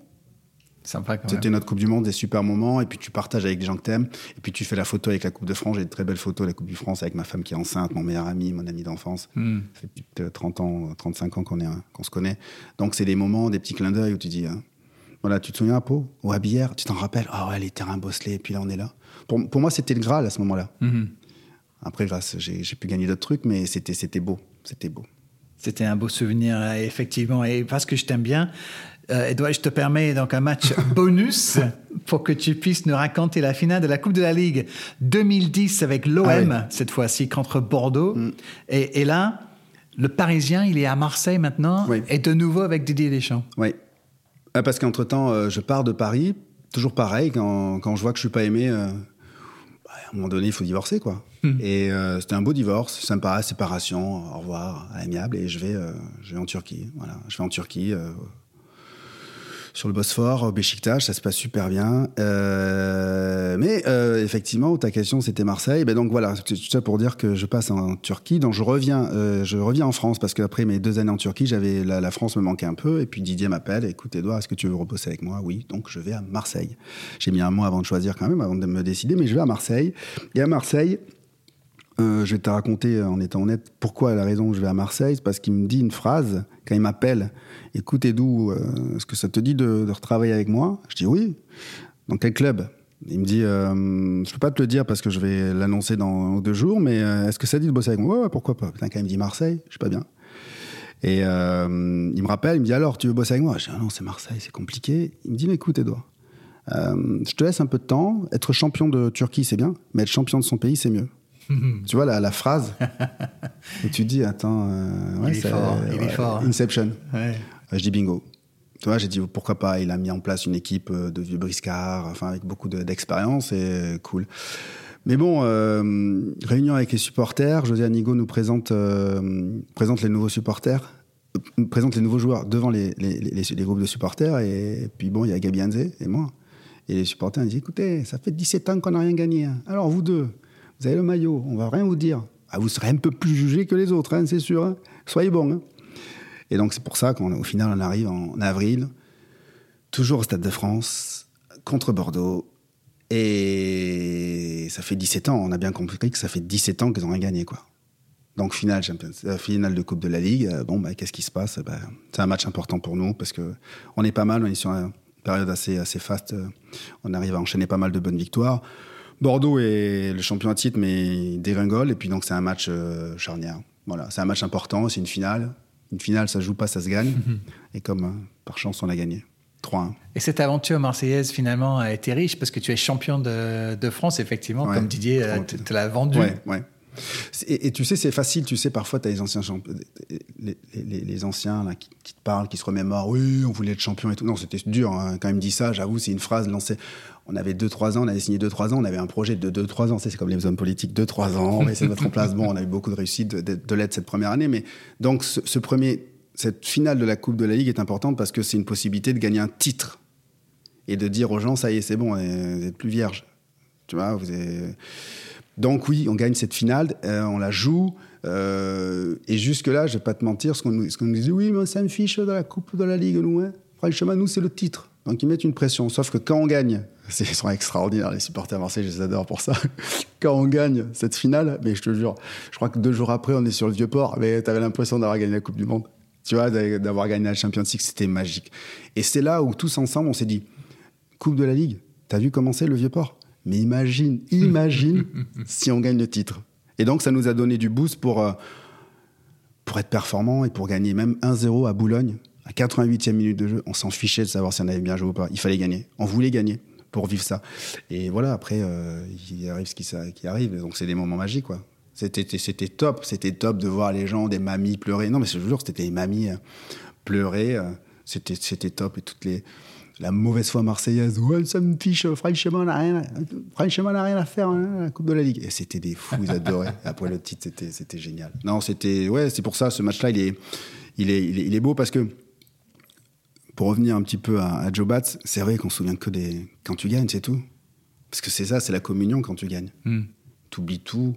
C'était notre Coupe du Monde, des super moments. Et puis tu partages avec des gens que t'aimes. Et puis tu fais la photo avec la Coupe de France. J'ai de très belles photos de la Coupe de France avec ma femme qui est enceinte, mon meilleur ami, mon ami d'enfance. Hmm. Ça fait 30 ans, 35 ans qu'on qu'on se connaît. Donc c'est des moments, des petits clins d'œil où tu dis, hein, voilà, tu te souviens à Pau ou à Billère, tu t'en rappelles Ah ouais, les terrains bosselés. Et puis là, on est là. Pour, pour moi, c'était le Graal à ce moment-là. Hmm. Après, j'ai pu gagner d'autres trucs, mais c'était beau. C'était beau. C'était un beau souvenir, effectivement. Et parce que je t'aime bien, euh, Edouard, je te permets donc un match bonus pour que tu puisses nous raconter la finale de la Coupe de la Ligue 2010 avec l'OM, ah cette fois-ci contre Bordeaux. Mm. Et, là, le Parisien, il est à Marseille maintenant et de nouveau avec Didier Deschamps. Oui. Ah, parce qu'entre-temps, euh, je pars de Paris, toujours pareil, quand, quand je vois que je suis pas aimé, euh, bah, à un moment donné, il faut divorcer, quoi. Hmm. Et c'était un beau divorce, sympa, séparation, au revoir, amiable, et je vais, je vais en Turquie. Voilà, je vais en Turquie sur le Bosphore, au Beşiktaş, ça se passe super bien. Euh, mais euh, effectivement, ta question c'était Marseille. Ben donc voilà, tout ça pour dire que je passe en Turquie, donc je reviens, euh, je reviens en France parce qu'après mes deux années en Turquie, j'avais la, France me manquait un peu. Et puis Didier m'appelle, écoute Edouard, est-ce que tu veux reposer avec moi? Oui, donc je vais à Marseille. J'ai mis un mois avant de choisir quand même, avant de me décider, mais je vais à Marseille. Et à Marseille. Je vais te raconter en étant honnête pourquoi la raison où je vais à Marseille, c'est parce qu'il me dit une phrase quand il m'appelle écoute Edou, euh, est-ce que ça te dit de, retravailler avec moi? Je dis oui. Dans quel club? Il me dit, euh, je peux pas te le dire parce que je vais l'annoncer dans deux jours, mais euh, est-ce que ça dit de bosser avec moi? Ouais, pourquoi pas. quand il me dit Marseille, je suis pas bien. Et il me rappelle, il me dit alors, tu veux bosser avec moi? Je dis ah non, c'est Marseille, c'est compliqué. Il me dit mais écoute Edouard, je te laisse un peu de temps. Être champion de Turquie, c'est bien, mais être champion de son pays, c'est mieux. tu vois la, la phrase et tu dis attends ouais, il, est fort, il est fort Inception ouais. Euh, je dis bingo. Tu vois, j'ai dit pourquoi pas. Il a mis en place une équipe euh, de vieux briscards, enfin avec beaucoup d'expérience et cool. Mais bon, euh, réunion avec les supporters. José Anigo nous présente, présente les nouveaux supporters, présente les nouveaux joueurs devant les, les, les, groupes de supporters. Et, puis bon, il y a Gabi Hanze et moi. Et les supporters disent écoutez, ça fait 17 ans qu'on n'a rien gagné. Alors vous deux, vous avez le maillot, on va rien vous dire. Ah, vous serez un peu plus jugés que les autres, hein, c'est sûr. Hein. Soyez bons. Et donc c'est pour ça qu'au final on arrive en avril, toujours au Stade de France, contre Bordeaux. Et ça fait 17 ans, on a bien compris que ça fait 17 ans qu'ils n'ont rien gagné. quoi. Donc finale, euh, finale de Coupe de la Ligue, euh, bon, bah, qu'est-ce qui se passe? Bah, C'est un match important pour nous parce que on est pas mal, on est sur une période assez, assez faste, euh, on arrive à enchaîner pas mal de bonnes victoires. Bordeaux est le champion à titre, mais dégringole, et puis donc c'est un match charnière. Voilà, c'est un match important, c'est une finale. Une finale, ça joue pas, ça se gagne. Mhm. Et comme euh, par chance, on a gagné. 3-1. Et cette aventure marseillaise, finalement, a été riche parce que tu es champion de, de France, effectivement, comme Didier euh, te, l'a vendu. Ouais, ouais. Et, tu sais, c'est facile, tu sais, parfois, tu as les anciens, les, anciens qui, te parlent, qui se remémorent, oui, on voulait être champion et tout. Non, c'était dur, hein. quand il me dit ça, j'avoue, c'est une phrase lancée. On avait 2-3 ans, on avait signé 2-3 ans, on avait un projet de 2-3 ans, c'est comme les hommes politiques, 2-3 ans, on va essayer place. Bon, on a eu beaucoup de réussite de, de, l'aide cette première année, mais donc ce, premier, cette finale de la Coupe de la Ligue est importante parce que c'est une possibilité de gagner un titre et de dire aux gens, ça y est, c'est bon, vous n'êtes plus vierge. Tu vois, vous êtes donc oui, on gagne cette finale, euh, on la joue. Euh, et jusque-là, je vais pas te mentir, ce qu'on nous, dit, oui, mais ça me fiche de la Coupe de la Ligue, nous. Hein. Franchement, nous, c'est le titre. Donc ils mettent une pression. Sauf que quand on gagne, ils sont extraordinaires, les supporters marseillais, je les adore pour ça. quand on gagne cette finale, mais je te jure, je crois que deux jours après, on est sur le Vieux-Port, mais tu avais l'impression d'avoir gagné la Coupe du Monde. Tu vois, d'avoir gagné la Champions League, c'était magique. Et c'est là où tous ensemble, on s'est dit, Coupe de la Ligue, t'as vu comment c'est le Vieux-Port mais imagine, imagine si on gagne le titre. Et donc, ça nous a donné du boost pour, euh, pour être performant et pour gagner même 1-0 à Boulogne. À 88e minute de jeu, on s'en fichait de savoir si on avait bien joué ou pas. Il fallait gagner. On voulait gagner pour vivre ça. Et voilà, après, euh, il arrive ce qui, qui arrive. Donc, c'est des moments magiques, quoi. C'était, c'était top. C'était top de voir les gens, des mamies pleurer. Non, mais ce jour, c'était des mamies euh, pleurer. C'était, c'était top. Et toutes les la mauvaise foi marseillaise. Ouais, ça me fiche, Franchement, n'a rien, Franchement, n'a rien à faire, hein, la Coupe de la Ligue. Et c'était des fous, ils adoraient. Après le titre, c'était, c'était génial. Non, c'était, ouais, c'est pour ça, ce match-là, il est, il est, il est, beau parce que, pour revenir un petit peu à, Joe Bats, c'est vrai qu'on se souvient que des, quand tu gagnes, c'est tout. Parce que c'est ça, c'est la communion quand tu gagnes. Mm. Tu oublies tout.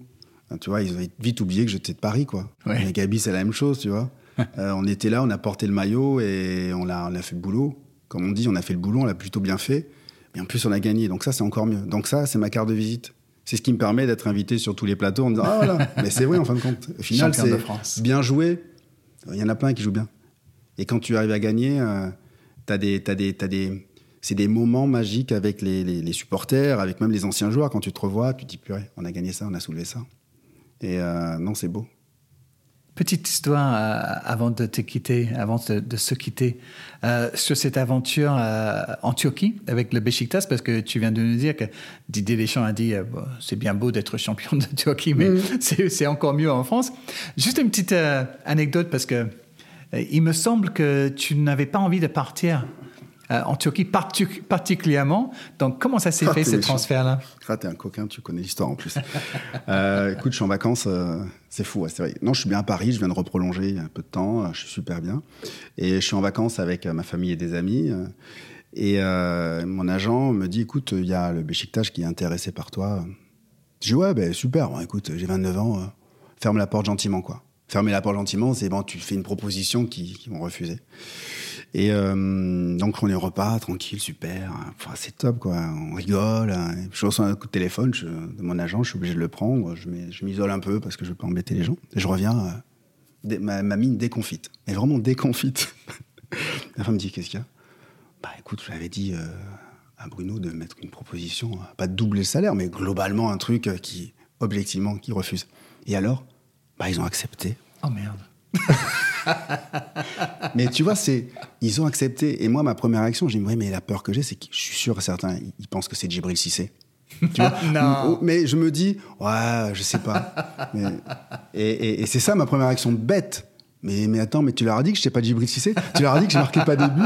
Tu vois, ils ont vite oublié que j'étais de Paris, quoi. Ouais. Et Gabi, c'est la même chose, tu vois. Euh, on était là, on a porté le maillot et on a, on a fait le boulot comme on dit, on a fait le boulot, on l'a plutôt bien fait. Et en plus, on a gagné. Donc ça, c'est encore mieux. Donc ça, c'est ma carte de visite. C'est ce qui me permet d'être invité sur tous les plateaux en disant Ah voilà, mais c'est vrai en fin de compte. Au final, c'est bien joué. Il y en a plein qui jouent bien. Et quand tu arrives à gagner, euh, t'as des, des, des, c'est des moments magiques avec les, supporters, avec même les anciens joueurs. Quand tu te revois, tu te dis purée, on a gagné ça, on a soulevé ça. Et euh, non, c'est beau. Petite histoire euh, avant de te quitter, avant de, se quitter, euh, sur cette aventure euh, en Turquie avec le Beşiktaş, parce que tu viens de nous dire que Didier Deschamps a dit c'est bien beau d'être champion de Turquie, mais c'est encore mieux en France. Juste une petite anecdote, parce que il me semble que tu n'avais pas envie de partir euh, en Turquie particulièrement. Donc, comment ça s'est ah, fait, ce transfert-là? Ah, T'es un coquin, tu connais l'histoire en plus. euh, écoute, je suis en vacances, euh, c'est fou, c'est vrai. Non, je suis bien à Paris, je viens de reprolonger il y a un peu de temps, je suis super bien. Et je suis en vacances avec ma famille et des amis. et mon agent me dit, écoute, il y a le Beşiktaş qui est intéressé par toi. Je dis, ouais, ben super, bon, écoute, j'ai 29 ans, ferme la porte gentiment, quoi. Fermer la porte gentiment, c'est bon, tu fais une proposition qui, qui vont refuser. Et euh, donc on est au repas, tranquille, super. Enfin, c'est top, quoi. On rigole. Je reçois un coup de téléphone de mon agent, je suis obligé de le prendre. Je m'isole un peu parce que je veux pas embêter les gens. Et je reviens, euh, ma, mine déconfite. Mais vraiment déconfite. La femme me dit, qu'est-ce qu'il y a? Bah écoute, je l'avais dit euh, à Bruno de mettre une proposition, pas de doubler le salaire, mais globalement un truc qui, objectivement, qui refuse. Et alors? Bah ils ont accepté. Oh merde mais tu vois, c'est ils ont accepté. Et moi, ma première réaction, j'ai dit, oui, mais la peur que j'ai, c'est que je suis sûr, certains, ils pensent que c'est Djibril Cissé. Tu vois non. Mais je me dis, ouais, je sais pas. Et, c'est ça ma première réaction bête. Mais, mais attends, mais tu leur as dit que je n'étais pas Djibril Cissé? Tu leur as dit que je marquais pas des buts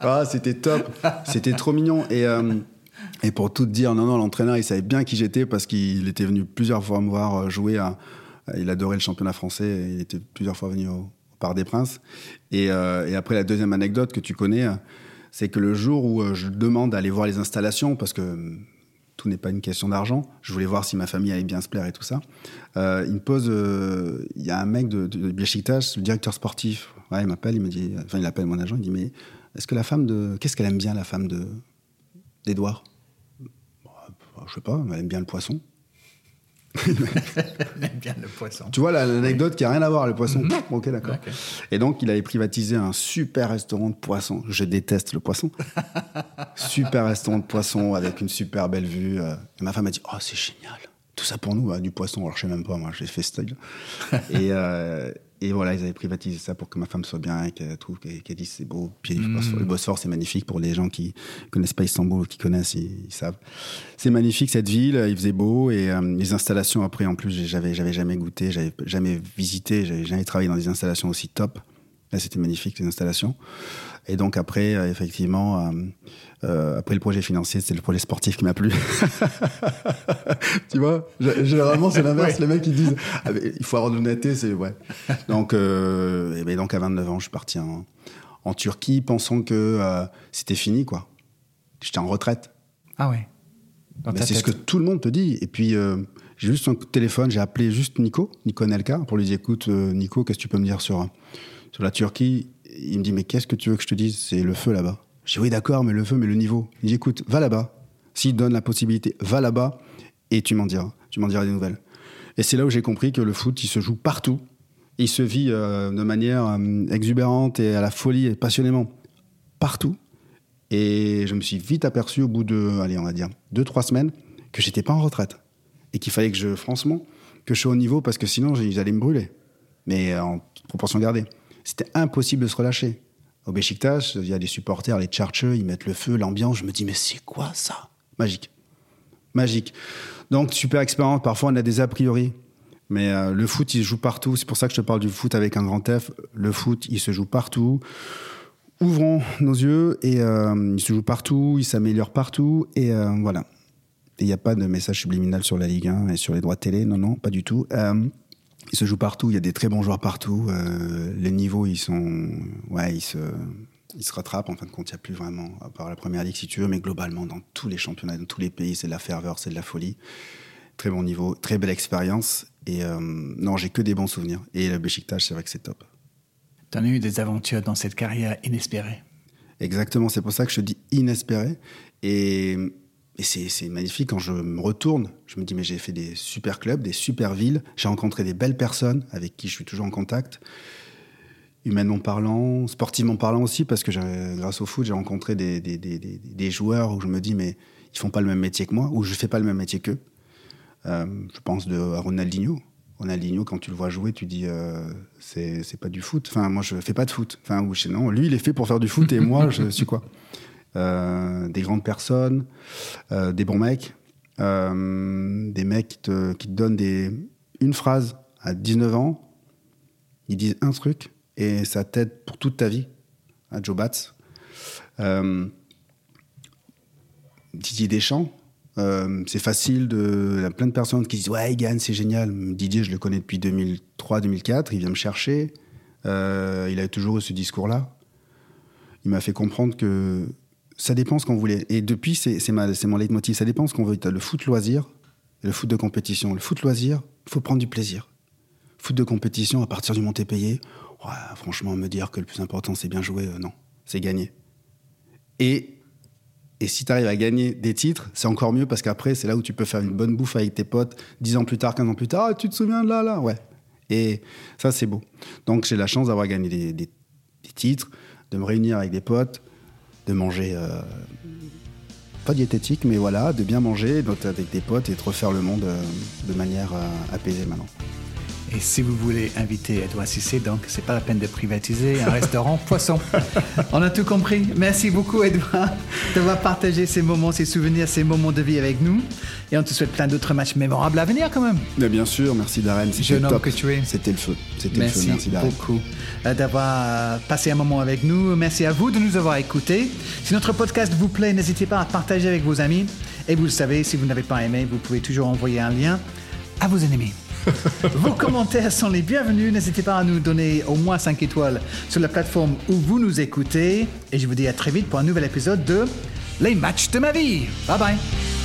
Ah, c'était top. C'était trop mignon. Et, euh, et pour tout te dire, non, non, l'entraîneur, il savait bien qui j'étais parce qu'il était venu plusieurs fois me voir jouer à, il adorait le championnat français il était plusieurs fois venu au, Parc des Princes. Euh, et, après, la deuxième anecdote que tu connais, c'est que le jour où euh, je demande d'aller voir les installations, parce que hum, tout n'est pas une question d'argent, je voulais voir si ma famille allait bien se plaire et tout ça, euh, il me pose, il y a un mec de, de, le directeur sportif, il m'appelle, il me dit, enfin il appelle mon agent, il dit, mais est-ce que la femme de, qu'est-ce qu'elle aime bien la femme de d'Edouard? Je sais pas, elle aime bien le poisson. aime bien le poisson. Tu vois l'anecdote qui a rien à voir le poisson. Ok, d'accord. Et donc, il avait privatisé un super restaurant de poisson. Je déteste le poisson. super restaurant de poisson avec une super belle vue. Euh. Et ma femme a dit Oh, c'est génial. Tout ça pour nous, du poisson. Alors, je sais même pas, moi, j'ai fait style. et, euh, et voilà, ils avaient privatisé ça pour que ma femme soit bien, qu'elle trouve, qu'elle dise c'est beau. Puis le Bosphore, c'est magnifique pour les gens qui connaissent pas Istanbul, qui connaissent, ils, savent. C'est magnifique cette ville, il faisait beau et euh, les installations après en plus, j'avais j'avais jamais goûté, j'avais jamais visité, j'avais jamais travaillé dans des installations aussi top. Là, c'était magnifique les installations. Et donc après, euh, effectivement, euh, euh, après le projet financier, c'est le projet sportif qui m'a plu. tu vois, généralement c'est l'inverse. Les mecs ils disent, ah, il faut avoir de l'honnêteté, c'est ouais. Donc, et ben, donc à 29 ans, je suis parti en, en Turquie, pensant que c'était fini, quoi. J'étais en retraite. Ah ouais. c'est ce que tout le monde te dit. Et puis j'ai juste un coup de téléphone, j'ai appelé juste Nico, Nico Nelka, pour lui dire, écoute, Nico, qu'est-ce que tu peux me dire sur sur la Turquie? Il me dit, mais qu'est-ce que tu veux que je te dise? C'est le feu là-bas. Je dis, oui, d'accord, mais le feu, mais le niveau. Il dit, écoute, va là-bas. S'il donne la possibilité, va là-bas et tu m'en diras. Tu m'en diras des nouvelles. Et c'est là où j'ai compris que le foot, il se joue partout. Il se vit euh, de manière euh, exubérante et à la folie et passionnément partout. Et je me suis vite aperçu au bout de, allez, on va dire, deux, trois semaines, que j'étais pas en retraite. Et qu'il fallait que je, franchement, que je sois au niveau parce que sinon, ils allaient me brûler. Mais en proportion gardée. C'était impossible de se relâcher. Au Beşiktaş, il y a des supporters, les Tcharcheux, ils mettent le feu, l'ambiance. Je me dis, mais c'est quoi ça? Magique. Magique. Donc, super expérience. Parfois, on a des a priori. Mais euh, le foot, il se joue partout. C'est pour ça que je te parle du foot avec un grand F. Le foot, il se joue partout. ouvrons nos yeux et euh, il se joue partout, il s'améliore partout et euh, voilà. Il n'y a pas de message subliminal sur la Ligue 1 et sur les droits de télé, non, non, pas du tout. Il se joue partout, il y a des très bons joueurs partout. Euh, les niveaux, ils sont, ouais, ils se, ils se rattrapent. En fin de compte, il n'y a plus vraiment, à part la première ligue si tu veux, mais globalement, dans tous les championnats, dans tous les pays, c'est de la ferveur, c'est de la folie. Très bon niveau, très belle expérience. Et euh, non, j'ai que des bons souvenirs. Et le Besiktas, c'est vrai que c'est top. Tu as eu des aventures dans cette carrière inespérée? Exactement, c'est pour ça que je dis inespéré. Et, et c'est magnifique quand je me retourne. Je me dis, mais j'ai fait des super clubs, des super villes. J'ai rencontré des belles personnes avec qui je suis toujours en contact. Humainement parlant, sportivement parlant aussi, parce que grâce au foot, j'ai rencontré des, joueurs où je me dis, mais ils font pas le même métier que moi, ou je fais pas le même métier qu'eux. Euh, je pense à Ronaldinho. Ronaldinho, quand tu le vois jouer, tu dis euh, c'est pas du foot. Enfin, moi, je fais pas de foot. Enfin, ou, non, lui, il est fait pour faire du foot et moi, je suis quoi? Des grandes personnes, euh, des bons mecs, euh, des mecs qui te, donnent des, une phrase à 19 ans, ils disent un truc et ça t'aide pour toute ta vie. À Joe Batz. Didier Deschamps, euh, c'est facile de. Il y a plein de personnes qui disent Ouais, il gagne, c'est génial. Didier, je le connais depuis 2003-2004. Il vient me chercher. Euh, il a toujours eu ce discours-là. Il m'a fait comprendre que ça dépend ce qu'on voulait. Et depuis, c'est mon leitmotiv. Ça dépend ce qu'on veut. le foot loisir le foot de compétition. Le foot loisir, faut prendre du plaisir. Foot de compétition, à partir du monté payé, franchement, me dire que le plus important, c'est bien jouer, euh, non, c'est gagner. Et et si tu arrives à gagner des titres, c'est encore mieux parce qu'après, c'est là où tu peux faire une bonne bouffe avec tes potes, dix ans plus tard, 15 ans plus tard. Ah, tu te souviens de là, là? Ouais. Et ça, c'est beau. Donc, j'ai la chance d'avoir gagné des, des, titres, de me réunir avec des potes, de manger. Euh, pas diététique, mais voilà, de bien manger, avec des potes et de refaire le monde euh, de manière euh, apaisée maintenant. Et si vous voulez inviter Edouard Cissé, donc c'est pas la peine de privatiser un restaurant poisson. On a tout compris. Merci beaucoup Edouard d'avoir partagé ces moments, ces souvenirs, ces moments de vie avec nous. Et on te souhaite plein d'autres matchs mémorables à venir quand même. Mais bien sûr, merci Darren. Jeune homme que tu es. C'était le feu. C'était le feu. Merci beaucoup euh, d'avoir euh, passé un moment avec nous. Merci à vous de nous avoir écoutés. Si notre podcast vous plaît, n'hésitez pas à partager avec vos amis. Et vous le savez, si vous n'avez pas aimé, vous pouvez toujours envoyer un lien à vos ennemis. Vos commentaires sont les bienvenus. N'hésitez pas à nous donner au moins 5 étoiles sur la plateforme où vous nous écoutez. Et je vous dis à très vite pour un nouvel épisode de Les matchs de ma vie. Bye bye.